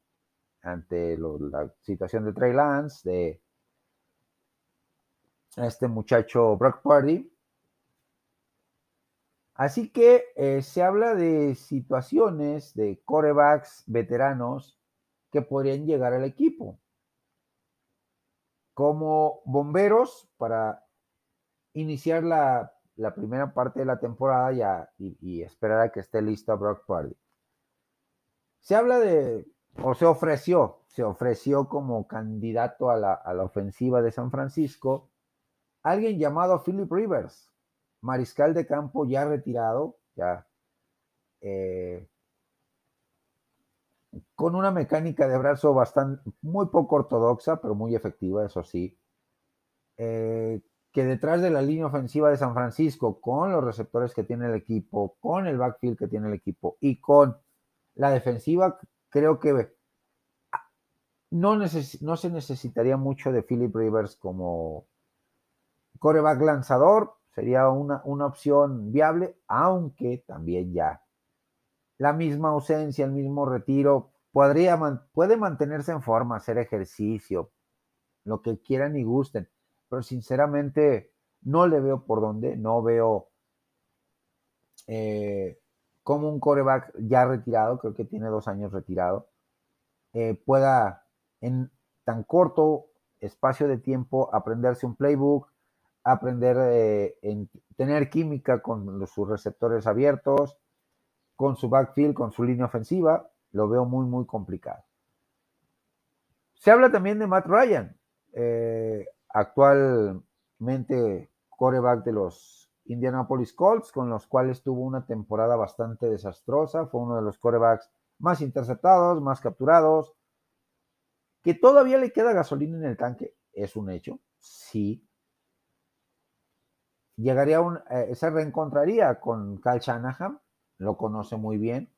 S1: ante la situación de Trey Lance, de este muchacho Brock Party. Así que eh, se habla de situaciones de corebacks veteranos que podrían llegar al equipo como bomberos para iniciar la, primera parte de la temporada ya, y, esperar a que esté listo Brock Party. Se habla de, o se ofreció, se ofreció como candidato a la, ofensiva de San Francisco alguien llamado Philip Rivers, mariscal de campo ya retirado, ya eh, con una mecánica de brazo bastante, muy poco ortodoxa, pero muy efectiva, eso sí. Eh, que detrás de la línea ofensiva de San Francisco, con los receptores que tiene el equipo, con el backfield que tiene el equipo y con la defensiva, creo que no, no se necesitaría mucho de Philip Rivers como coreback lanzador, sería una, una opción viable, aunque también ya la misma ausencia, el mismo retiro, podría, puede mantenerse en forma, hacer ejercicio, lo que quieran y gusten, pero sinceramente no le veo por dónde, no veo eh, como un coreback ya retirado, creo que tiene dos años retirado, eh, pueda en tan corto espacio de tiempo aprenderse un playbook, aprender eh, en tener química con sus receptores abiertos, con su backfield, con su línea ofensiva, lo veo muy, muy complicado. Se habla también de Matt Ryan, eh, actualmente coreback de los Indianapolis Colts, con los cuales tuvo una temporada bastante desastrosa. Fue uno de los corebacks más interceptados, más capturados. Que todavía le queda gasolina en el tanque, es un hecho, sí. Llegaría un, eh, se reencontraría con Cal Shanahan, lo conoce muy bien.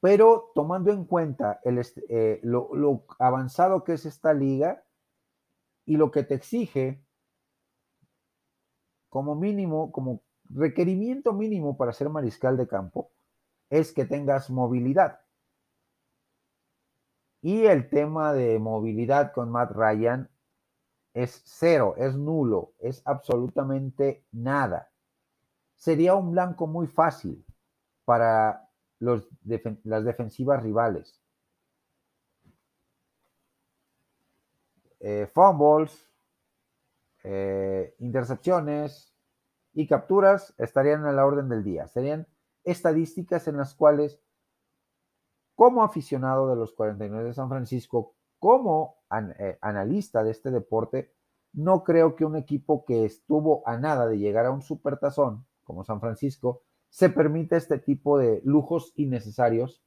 S1: Pero tomando en cuenta el, eh, lo, avanzado que es esta liga y lo que te exige como mínimo, como requerimiento mínimo para ser mariscal de campo, es que tengas movilidad. Y el tema de movilidad con Matt Ryan es cero, es nulo, es absolutamente nada sería un blanco muy fácil para las defensivas rivales. Eh, fumbles, eh, intercepciones y capturas estarían a la orden del día. Serían estadísticas en las cuales, como aficionado de los 49 de San Francisco, como eh, analista de este deporte, no creo que un equipo que estuvo a nada de llegar a un supertazón como San Francisco, se permite este tipo de lujos innecesarios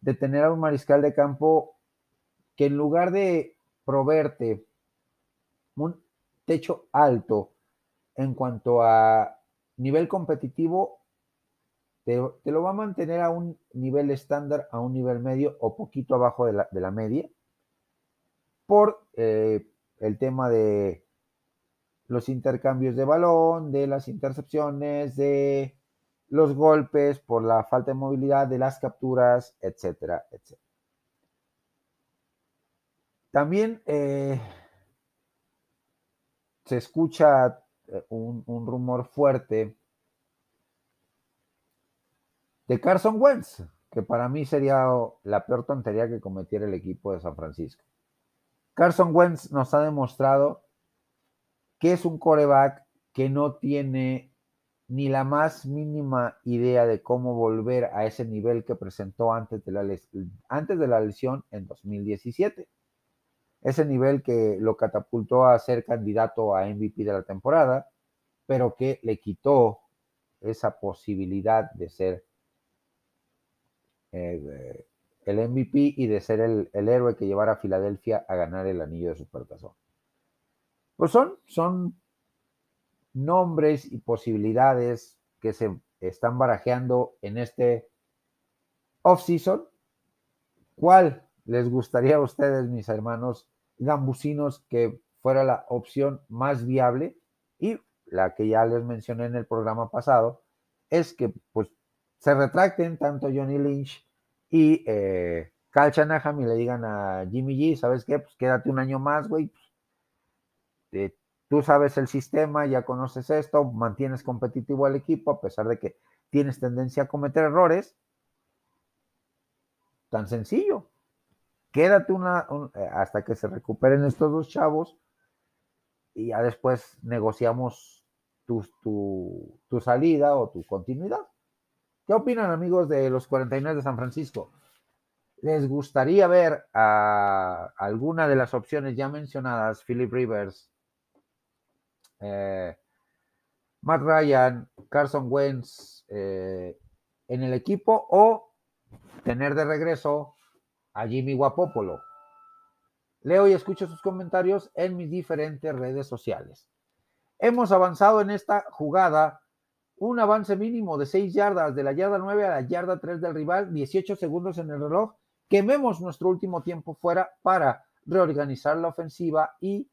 S1: de tener a un mariscal de campo que en lugar de proveerte un techo alto en cuanto a nivel competitivo, te, lo va a mantener a un nivel estándar, a un nivel medio o poquito abajo de la, media, por eh, el tema de los intercambios de balón, de las intercepciones, de los golpes por la falta de movilidad, de las capturas, etcétera, etcétera. También eh, se escucha eh, un, rumor fuerte de Carson Wentz, que para mí sería la peor tontería que cometiera el equipo de San Francisco. Carson Wentz nos ha demostrado que es un coreback que no tiene ni la más mínima idea de cómo volver a ese nivel que presentó antes de la, antes de la lesión en 2017. Ese nivel que lo catapultó a ser candidato a MVP de la temporada, pero que le quitó esa posibilidad de ser eh, el MVP y de ser el, héroe que llevara a Filadelfia a ganar el anillo de Supertazón. Pues son, son nombres y posibilidades que se están barajeando en este off-season. ¿Cuál les gustaría a ustedes, mis hermanos gambusinos, que fuera la opción más viable? Y la que ya les mencioné en el programa pasado, es que pues se retracten tanto Johnny Lynch y eh, Cal y le digan a Jimmy G, ¿sabes qué? Pues quédate un año más, güey. Eh, tú sabes el sistema, ya conoces esto, mantienes competitivo al equipo a pesar de que tienes tendencia a cometer errores. Tan sencillo. Quédate una, eh, hasta que se recuperen estos dos chavos y ya después negociamos tu, tu, salida o tu continuidad. ¿Qué opinan amigos de los 49 de San Francisco? ¿Les gustaría ver a alguna de las opciones ya mencionadas, Philip Rivers, eh, Matt Ryan, Carson Wentz eh, en el equipo o tener de regreso a Jimmy Guapopolo? Leo y escucho sus comentarios en mis diferentes redes sociales. Hemos avanzado en esta jugada un avance mínimo de 6 yardas, de la yarda 9 a la yarda 3 del rival, 18 segundos en el reloj. Quememos nuestro último tiempo fuera para reorganizar la ofensiva y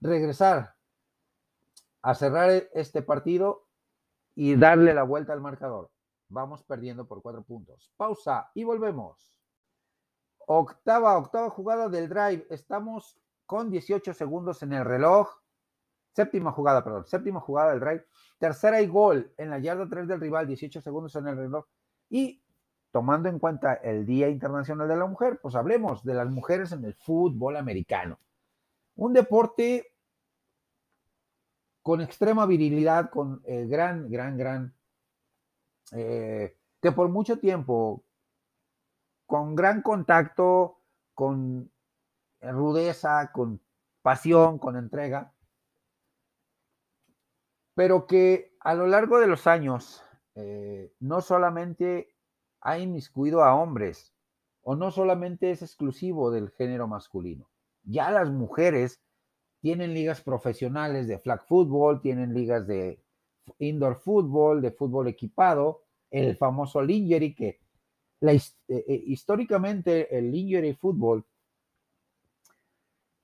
S1: regresar a cerrar este partido y darle la vuelta al marcador. Vamos perdiendo por cuatro puntos. Pausa y volvemos. Octava, octava jugada del drive. Estamos con 18 segundos en el reloj. Séptima jugada, perdón. Séptima jugada del drive. Tercera y gol en la yarda 3 del rival. 18 segundos en el reloj. Y tomando en cuenta el Día Internacional de la Mujer, pues hablemos de las mujeres en el fútbol americano. Un deporte con extrema virilidad, con eh, gran, gran, gran, eh, que por mucho tiempo con gran contacto, con rudeza, con pasión, con entrega, pero que a lo largo de los años eh, no solamente ha inmiscuido a hombres o no solamente es exclusivo del género masculino. Ya las mujeres tienen ligas profesionales de flag football, tienen ligas de indoor football, de fútbol equipado, el famoso lingerie que eh, eh, históricamente el injury fútbol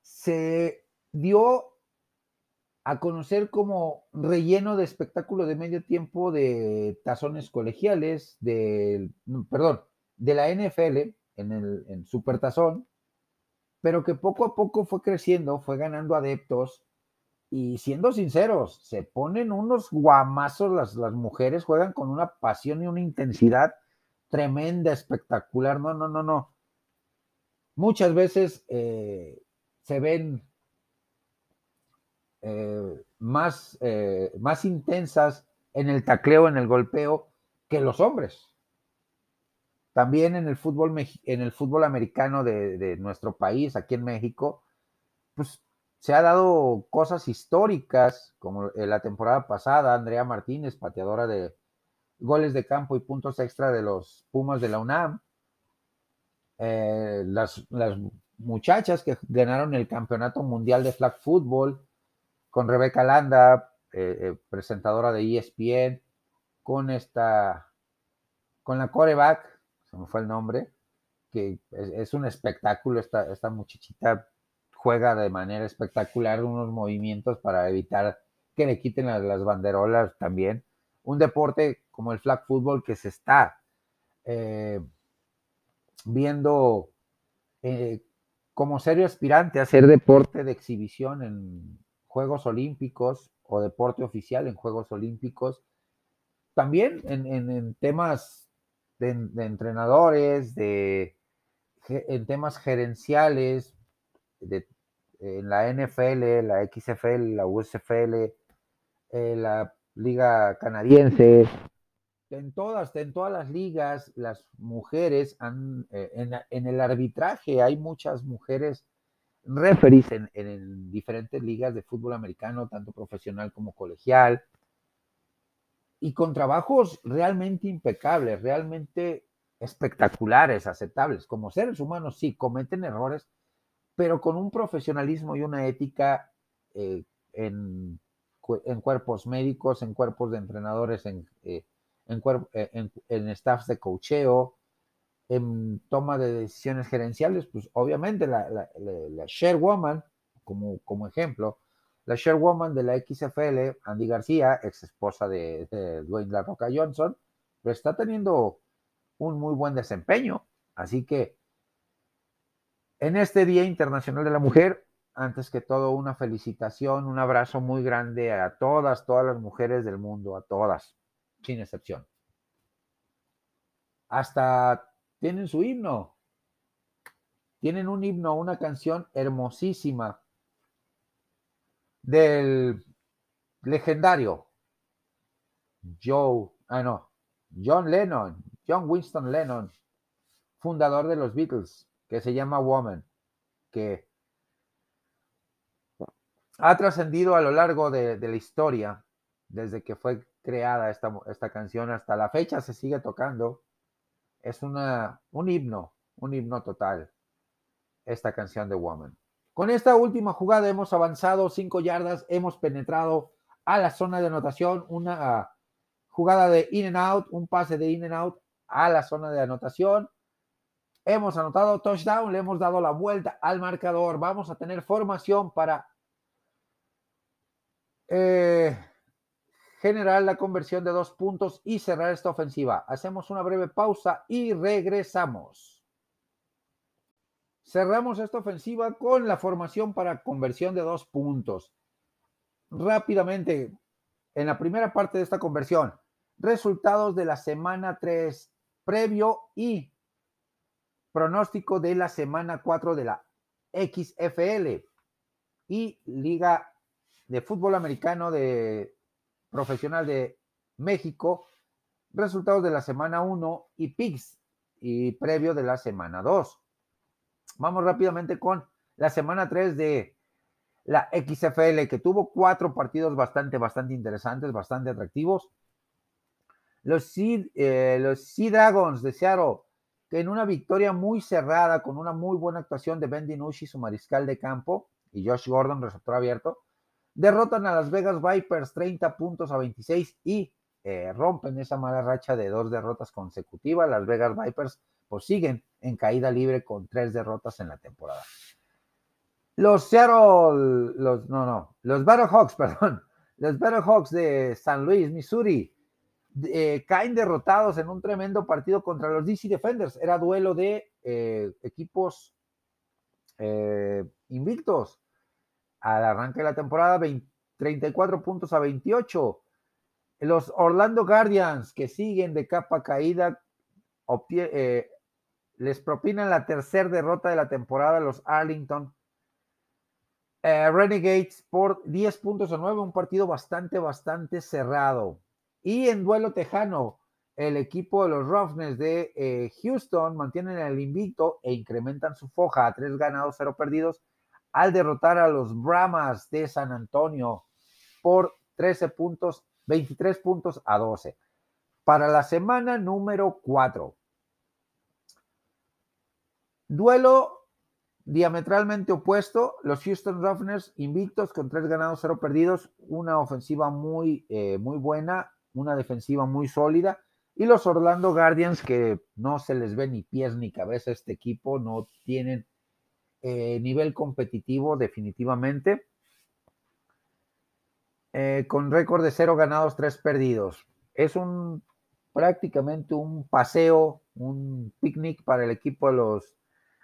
S1: se dio a conocer como relleno de espectáculo de medio tiempo de tazones colegiales, de, perdón, de la NFL en el en Super Tazón, pero que poco a poco fue creciendo, fue ganando adeptos y siendo sinceros, se ponen unos guamazos las, las mujeres, juegan con una pasión y una intensidad tremenda, espectacular. No, no, no, no. Muchas veces eh, se ven eh, más, eh, más intensas en el tacleo, en el golpeo, que los hombres. También en el fútbol, en el fútbol americano de, de nuestro país, aquí en México, pues se ha dado cosas históricas, como la temporada pasada, Andrea Martínez, pateadora de, goles de campo y puntos extra de los Pumas de la UNAM. Eh, las, muchachas que ganaron el campeonato mundial de flag football con Rebeca Landa, eh, eh, presentadora de ESPN, con esta, con la coreback, se me fue el nombre, que es, un espectáculo, esta, esta muchachita juega de manera espectacular unos movimientos para evitar que le quiten las banderolas también un deporte como el flag football que se está eh, viendo eh, como serio aspirante a ser deporte de exhibición en Juegos Olímpicos o deporte oficial en Juegos Olímpicos. También en, temas de, entrenadores, de, en temas gerenciales, en la NFL, la XFL, la USFL, eh, la liga canadiense. En todas, en todas las ligas, las mujeres han, eh, en, el arbitraje hay muchas mujeres referees en, diferentes ligas de fútbol americano, tanto profesional como colegial, y con trabajos realmente impecables, realmente espectaculares, aceptables. Como seres humanos, sí, cometen errores, pero con un profesionalismo y una ética eh, en en cuerpos médicos, en cuerpos de entrenadores, en, eh, eh, en, en, staffs de cocheo, en toma de decisiones gerenciales, pues obviamente la, la, la, Woman, como, como ejemplo, La chairwoman de la XFL, Andy García, ex esposa de, Dwayne La Roca Johnson, pero está teniendo un muy buen desempeño. Así que en este Día Internacional de la Mujer, antes que todo, una felicitación, un abrazo muy grande a todas, todas las mujeres del mundo, a todas, sin excepción. Hasta tienen su himno. Tienen un himno, una canción hermosísima del legendario Joe, ah no, John Lennon, John Winston Lennon, fundador de los Beatles, que se llama Woman, que ha trascendido a lo largo de, la historia, desde que fue creada esta, esta, canción hasta la fecha, se sigue tocando. Es una, un himno, un himno total, esta canción de Woman. Con esta última jugada hemos avanzado cinco yardas, hemos penetrado a la zona de anotación, una jugada de in and out, un pase de in and out a la zona de anotación. Hemos anotado touchdown, le hemos dado la vuelta al marcador. Vamos a tener formación para eh, generar la conversión de dos puntos y cerrar esta ofensiva. Hacemos una breve pausa y regresamos. Cerramos esta ofensiva con la formación para conversión de dos puntos. Rápidamente, en la primera parte de esta conversión, resultados de la semana 3 previo y pronóstico de la semana 4 de la XFL y Liga de Fútbol Americano de Profesional de México, resultados de la semana 1 y PICS y previo de la semana 2. Vamos rápidamente con la semana 3 de la XFL, que tuvo cuatro partidos bastante, bastante interesantes, bastante atractivos. Los Sea, eh, los sea Dragons de Seattle, que en una victoria muy cerrada, con una muy buena actuación de Ben DiNucci, su mariscal de campo, y Josh Gordon, receptor abierto, derrotan a las Vegas Vipers 30 puntos a 26 y eh, rompen esa mala racha de dos derrotas consecutivas. Las Vegas Vipers pues siguen en caída libre con tres derrotas en la temporada. Los Seattle, los, no, no, los Battlehawks, perdón, los Battlehawks de San Luis, Missouri, eh, caen derrotados en un tremendo partido contra los DC Defenders. Era duelo de eh, equipos invictos. Al arranque de la temporada, 34 puntos a 28. Los Orlando Guardians, que siguen de capa caída, les propinan la tercera derrota de la temporada los Arlington Renegades por 10 puntos a 9, un partido bastante, bastante cerrado. Y en duelo tejano, el equipo de los Roughnecks de eh, Houston mantienen el invicto e incrementan su foja a tres ganados, cero perdidos, al derrotar a los Brahmas de San Antonio por 13 puntos, 23 puntos a 12. Para la semana número 4. Duelo diametralmente opuesto, los Houston Roughnecks invictos con tres ganados, cero perdidos, una ofensiva muy, eh, muy buena, una defensiva muy sólida. Y los Orlando Guardians, que no se les ve ni pies ni cabeza este equipo, no tienen eh, nivel competitivo definitivamente. Eh, con récord de cero ganados, tres perdidos. Es un prácticamente un paseo, un picnic para el equipo de los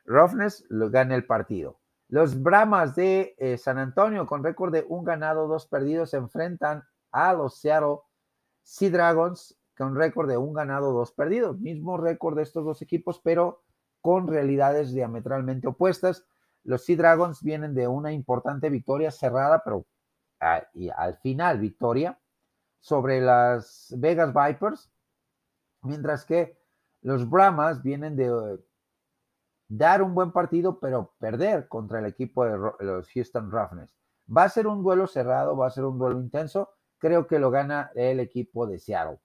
S1: Roughness, lo gana el partido. Los Brahmas de eh, San Antonio, con récord de un ganado, dos perdidos, se enfrentan a los Seattle Sea Dragons con récord de un ganado, dos perdidos. Mismo récord de estos dos equipos, pero con realidades diametralmente opuestas. Los Sea Dragons vienen de una importante victoria cerrada, pero y al final victoria sobre las Vegas Vipers, mientras que los Brahmas vienen de dar un buen partido, pero perder contra el equipo de los Houston Roughnecks. Va a ser un duelo cerrado, va a ser un duelo intenso, creo que lo gana el equipo de Seattle.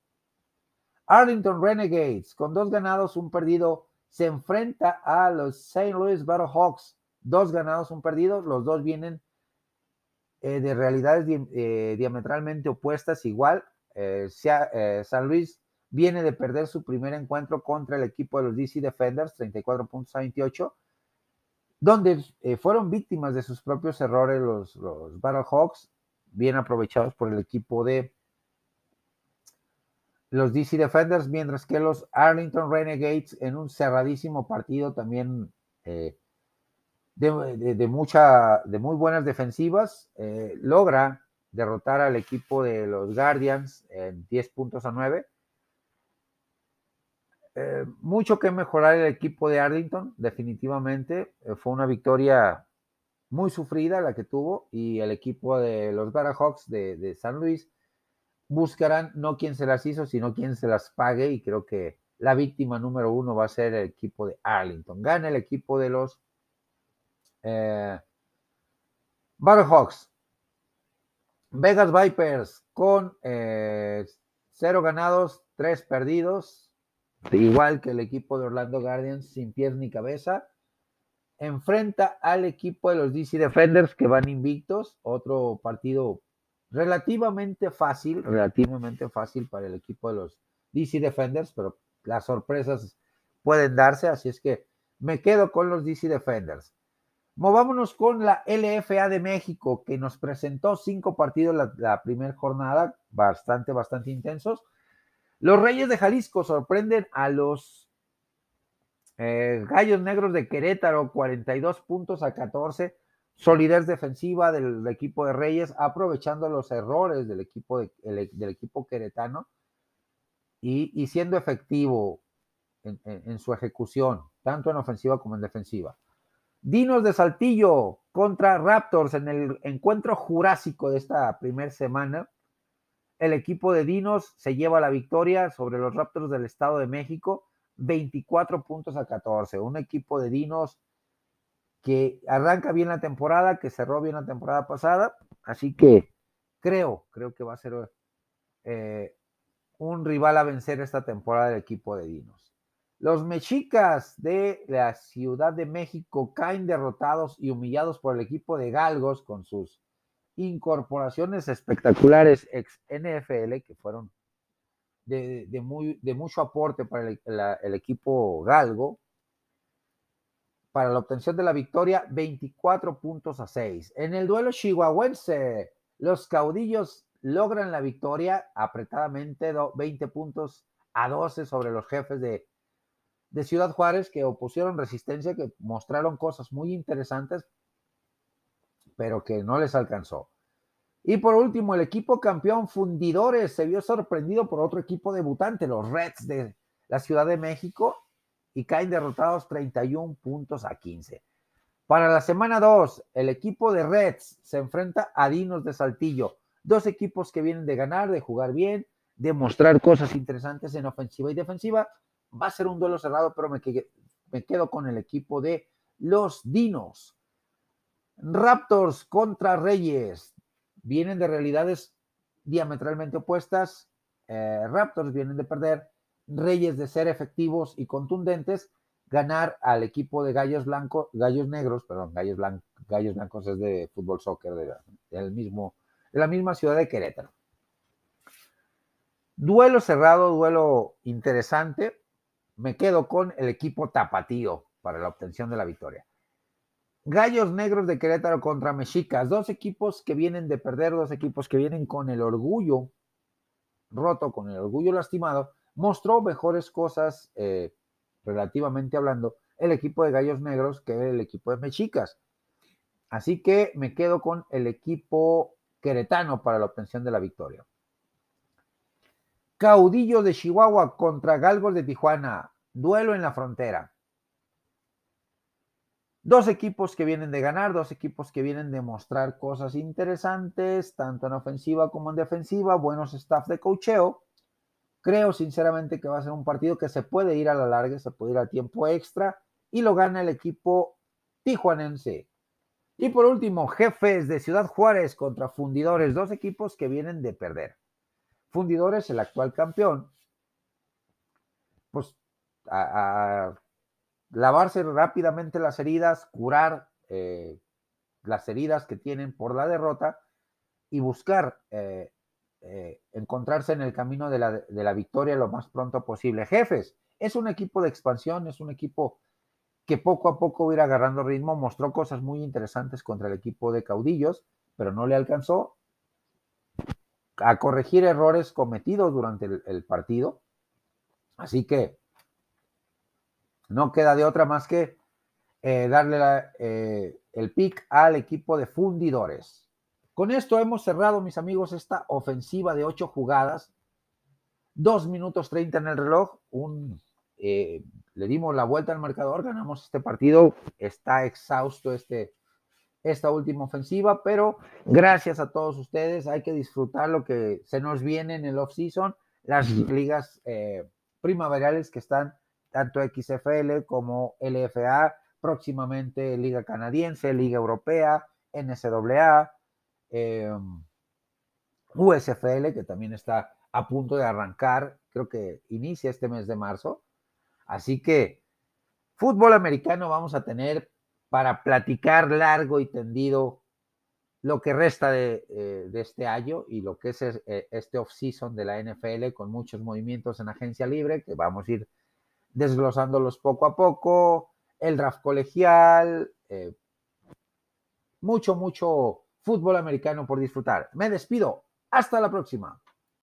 S1: Arlington Renegades, con dos ganados, un perdido, se enfrenta a los St. Louis Battlehawks, dos ganados, un perdido, los dos vienen eh, de realidades eh, diametralmente opuestas, igual. Eh, San Luis viene de perder su primer encuentro contra el equipo de los DC Defenders, 34 puntos a 28. donde fueron víctimas de sus propios errores los, los Battlehawks, bien aprovechados por el equipo de los DC Defenders, mientras que los Arlington Renegades en un cerradísimo partido también eh, de, mucha, de muy buenas defensivas, eh, logra derrotar al equipo de los Guardians en 10 puntos a 9 eh, mucho que mejorar el equipo de Arlington, definitivamente. Fue una victoria muy sufrida la que tuvo y el equipo de los Barahawks de, de San Luis buscarán no quién se las hizo, sino quién se las pague y creo que la víctima número uno va a ser el equipo de Arlington. Gana el equipo de los eh, Barahawks. Vegas Vipers con eh, cero ganados, tres perdidos igual que el equipo de Orlando Guardians, sin pies ni cabeza, enfrenta al equipo de los DC Defenders que van invictos, otro partido relativamente fácil, relativamente fácil para el equipo de los DC Defenders, pero las sorpresas pueden darse, así es que me quedo con los DC Defenders. Movámonos con la LFA de México, que nos presentó cinco partidos la, primera jornada, bastante, bastante intensos. Los Reyes de Jalisco sorprenden a los eh, Gallos Negros de Querétaro, 42 puntos a 14. Solidez defensiva del, equipo de Reyes, aprovechando los errores del equipo, del equipo queretano y, siendo efectivo en, su ejecución, tanto en ofensiva como en defensiva. Dinos de Saltillo contra Raptors en el encuentro jurásico de esta primera semana el equipo de Dinos se lleva la victoria sobre los Raptors del Estado de México, 24 puntos a 14. Un equipo de Dinos que arranca bien la temporada, que cerró bien la temporada pasada, así que creo, creo que va a ser eh, un rival a vencer esta temporada del equipo de Dinos. Los mexicas de la Ciudad de México caen derrotados y humillados por el equipo de Galgos con sus incorporaciones espectaculares ex NFL que fueron de, muy, de mucho aporte para el, equipo galgo. Para la obtención de la victoria, 24 puntos a 6. En el duelo chihuahuense, los caudillos logran la victoria apretadamente, 20 puntos a 12 sobre los jefes de, de Ciudad Juárez que opusieron resistencia, que mostraron cosas muy interesantes, pero que no les alcanzó. Y por último, el equipo campeón Fundidores se vio sorprendido por otro equipo debutante, los Reds de la Ciudad de México, y caen derrotados 31 puntos a 15. Para la semana 2, el equipo de Reds se enfrenta a Dinos de Saltillo, dos equipos que vienen de ganar, de jugar bien, de mostrar cosas interesantes en ofensiva y defensiva. Va a ser un duelo cerrado, pero me, quedo con el equipo de los Dinos. Raptors contra Reyes. Vienen de realidades diametralmente opuestas. Eh, Raptors vienen de perder. Reyes de ser efectivos y contundentes. Ganar al equipo de Gallos Blancos, Gallos Negros, perdón, Gallos, Blancos, Gallos Blancos es de fútbol soccer de, mismo, de la misma ciudad de Querétaro. Duelo cerrado, duelo interesante. Me quedo con el equipo tapatío para la obtención de la victoria. Gallos Negros de Querétaro contra Mexicas, dos equipos que vienen de perder, dos equipos que vienen con el orgullo roto, con el orgullo lastimado, mostró mejores cosas eh, relativamente hablando el equipo de Gallos Negros que el equipo de Mexicas. Así que me quedo con el equipo queretano para la obtención de la victoria. Caudillo de Chihuahua contra Galgos de Tijuana, duelo en la frontera. Dos equipos que vienen de ganar, dos equipos que vienen de mostrar cosas interesantes, tanto en ofensiva como en defensiva, buenos staff de cocheo. Creo sinceramente que va a ser un partido que se puede ir a la larga, se puede ir a tiempo extra y lo gana el equipo tijuanense. Y por último, jefes de Ciudad Juárez contra Fundidores, dos equipos que vienen de perder. Fundidores, el actual campeón, pues a, lavarse rápidamente las heridas, curar eh, las heridas que tienen por la derrota y buscar eh, eh, encontrarse en el camino de la, de la, victoria lo más pronto posible. Jefes, es un equipo de expansión, es un equipo que poco a poco va ir agarrando ritmo, mostró cosas muy interesantes contra el equipo de caudillos, pero no le alcanzó a corregir errores cometidos durante el, partido. Así que no queda de otra más que eh, darle eh, el pick al equipo de fundidores. Con esto hemos cerrado, mis amigos, esta ofensiva de ocho jugadas. Dos minutos treinta en el reloj. Un, eh, le dimos la vuelta al marcador, ganamos este partido. Está exhausto este, esta última ofensiva, pero gracias a todos ustedes. Hay que disfrutar lo que se nos viene en el off-season. Las ligas eh, primaverales que están tanto XFL como LFA, próximamente Liga Canadiense, Liga Europea, NCAA eh, USFL, que también está a punto de arrancar, creo que inicia este mes de marzo. Así que fútbol americano vamos a tener para platicar largo y tendido lo que resta de, eh, este año y lo que es eh, este off-season de la NFL con muchos movimientos en agencia libre que vamos a ir desglosándolos poco a poco, el draft colegial, mucho, mucho fútbol americano por disfrutar. Me despido. Hasta la próxima.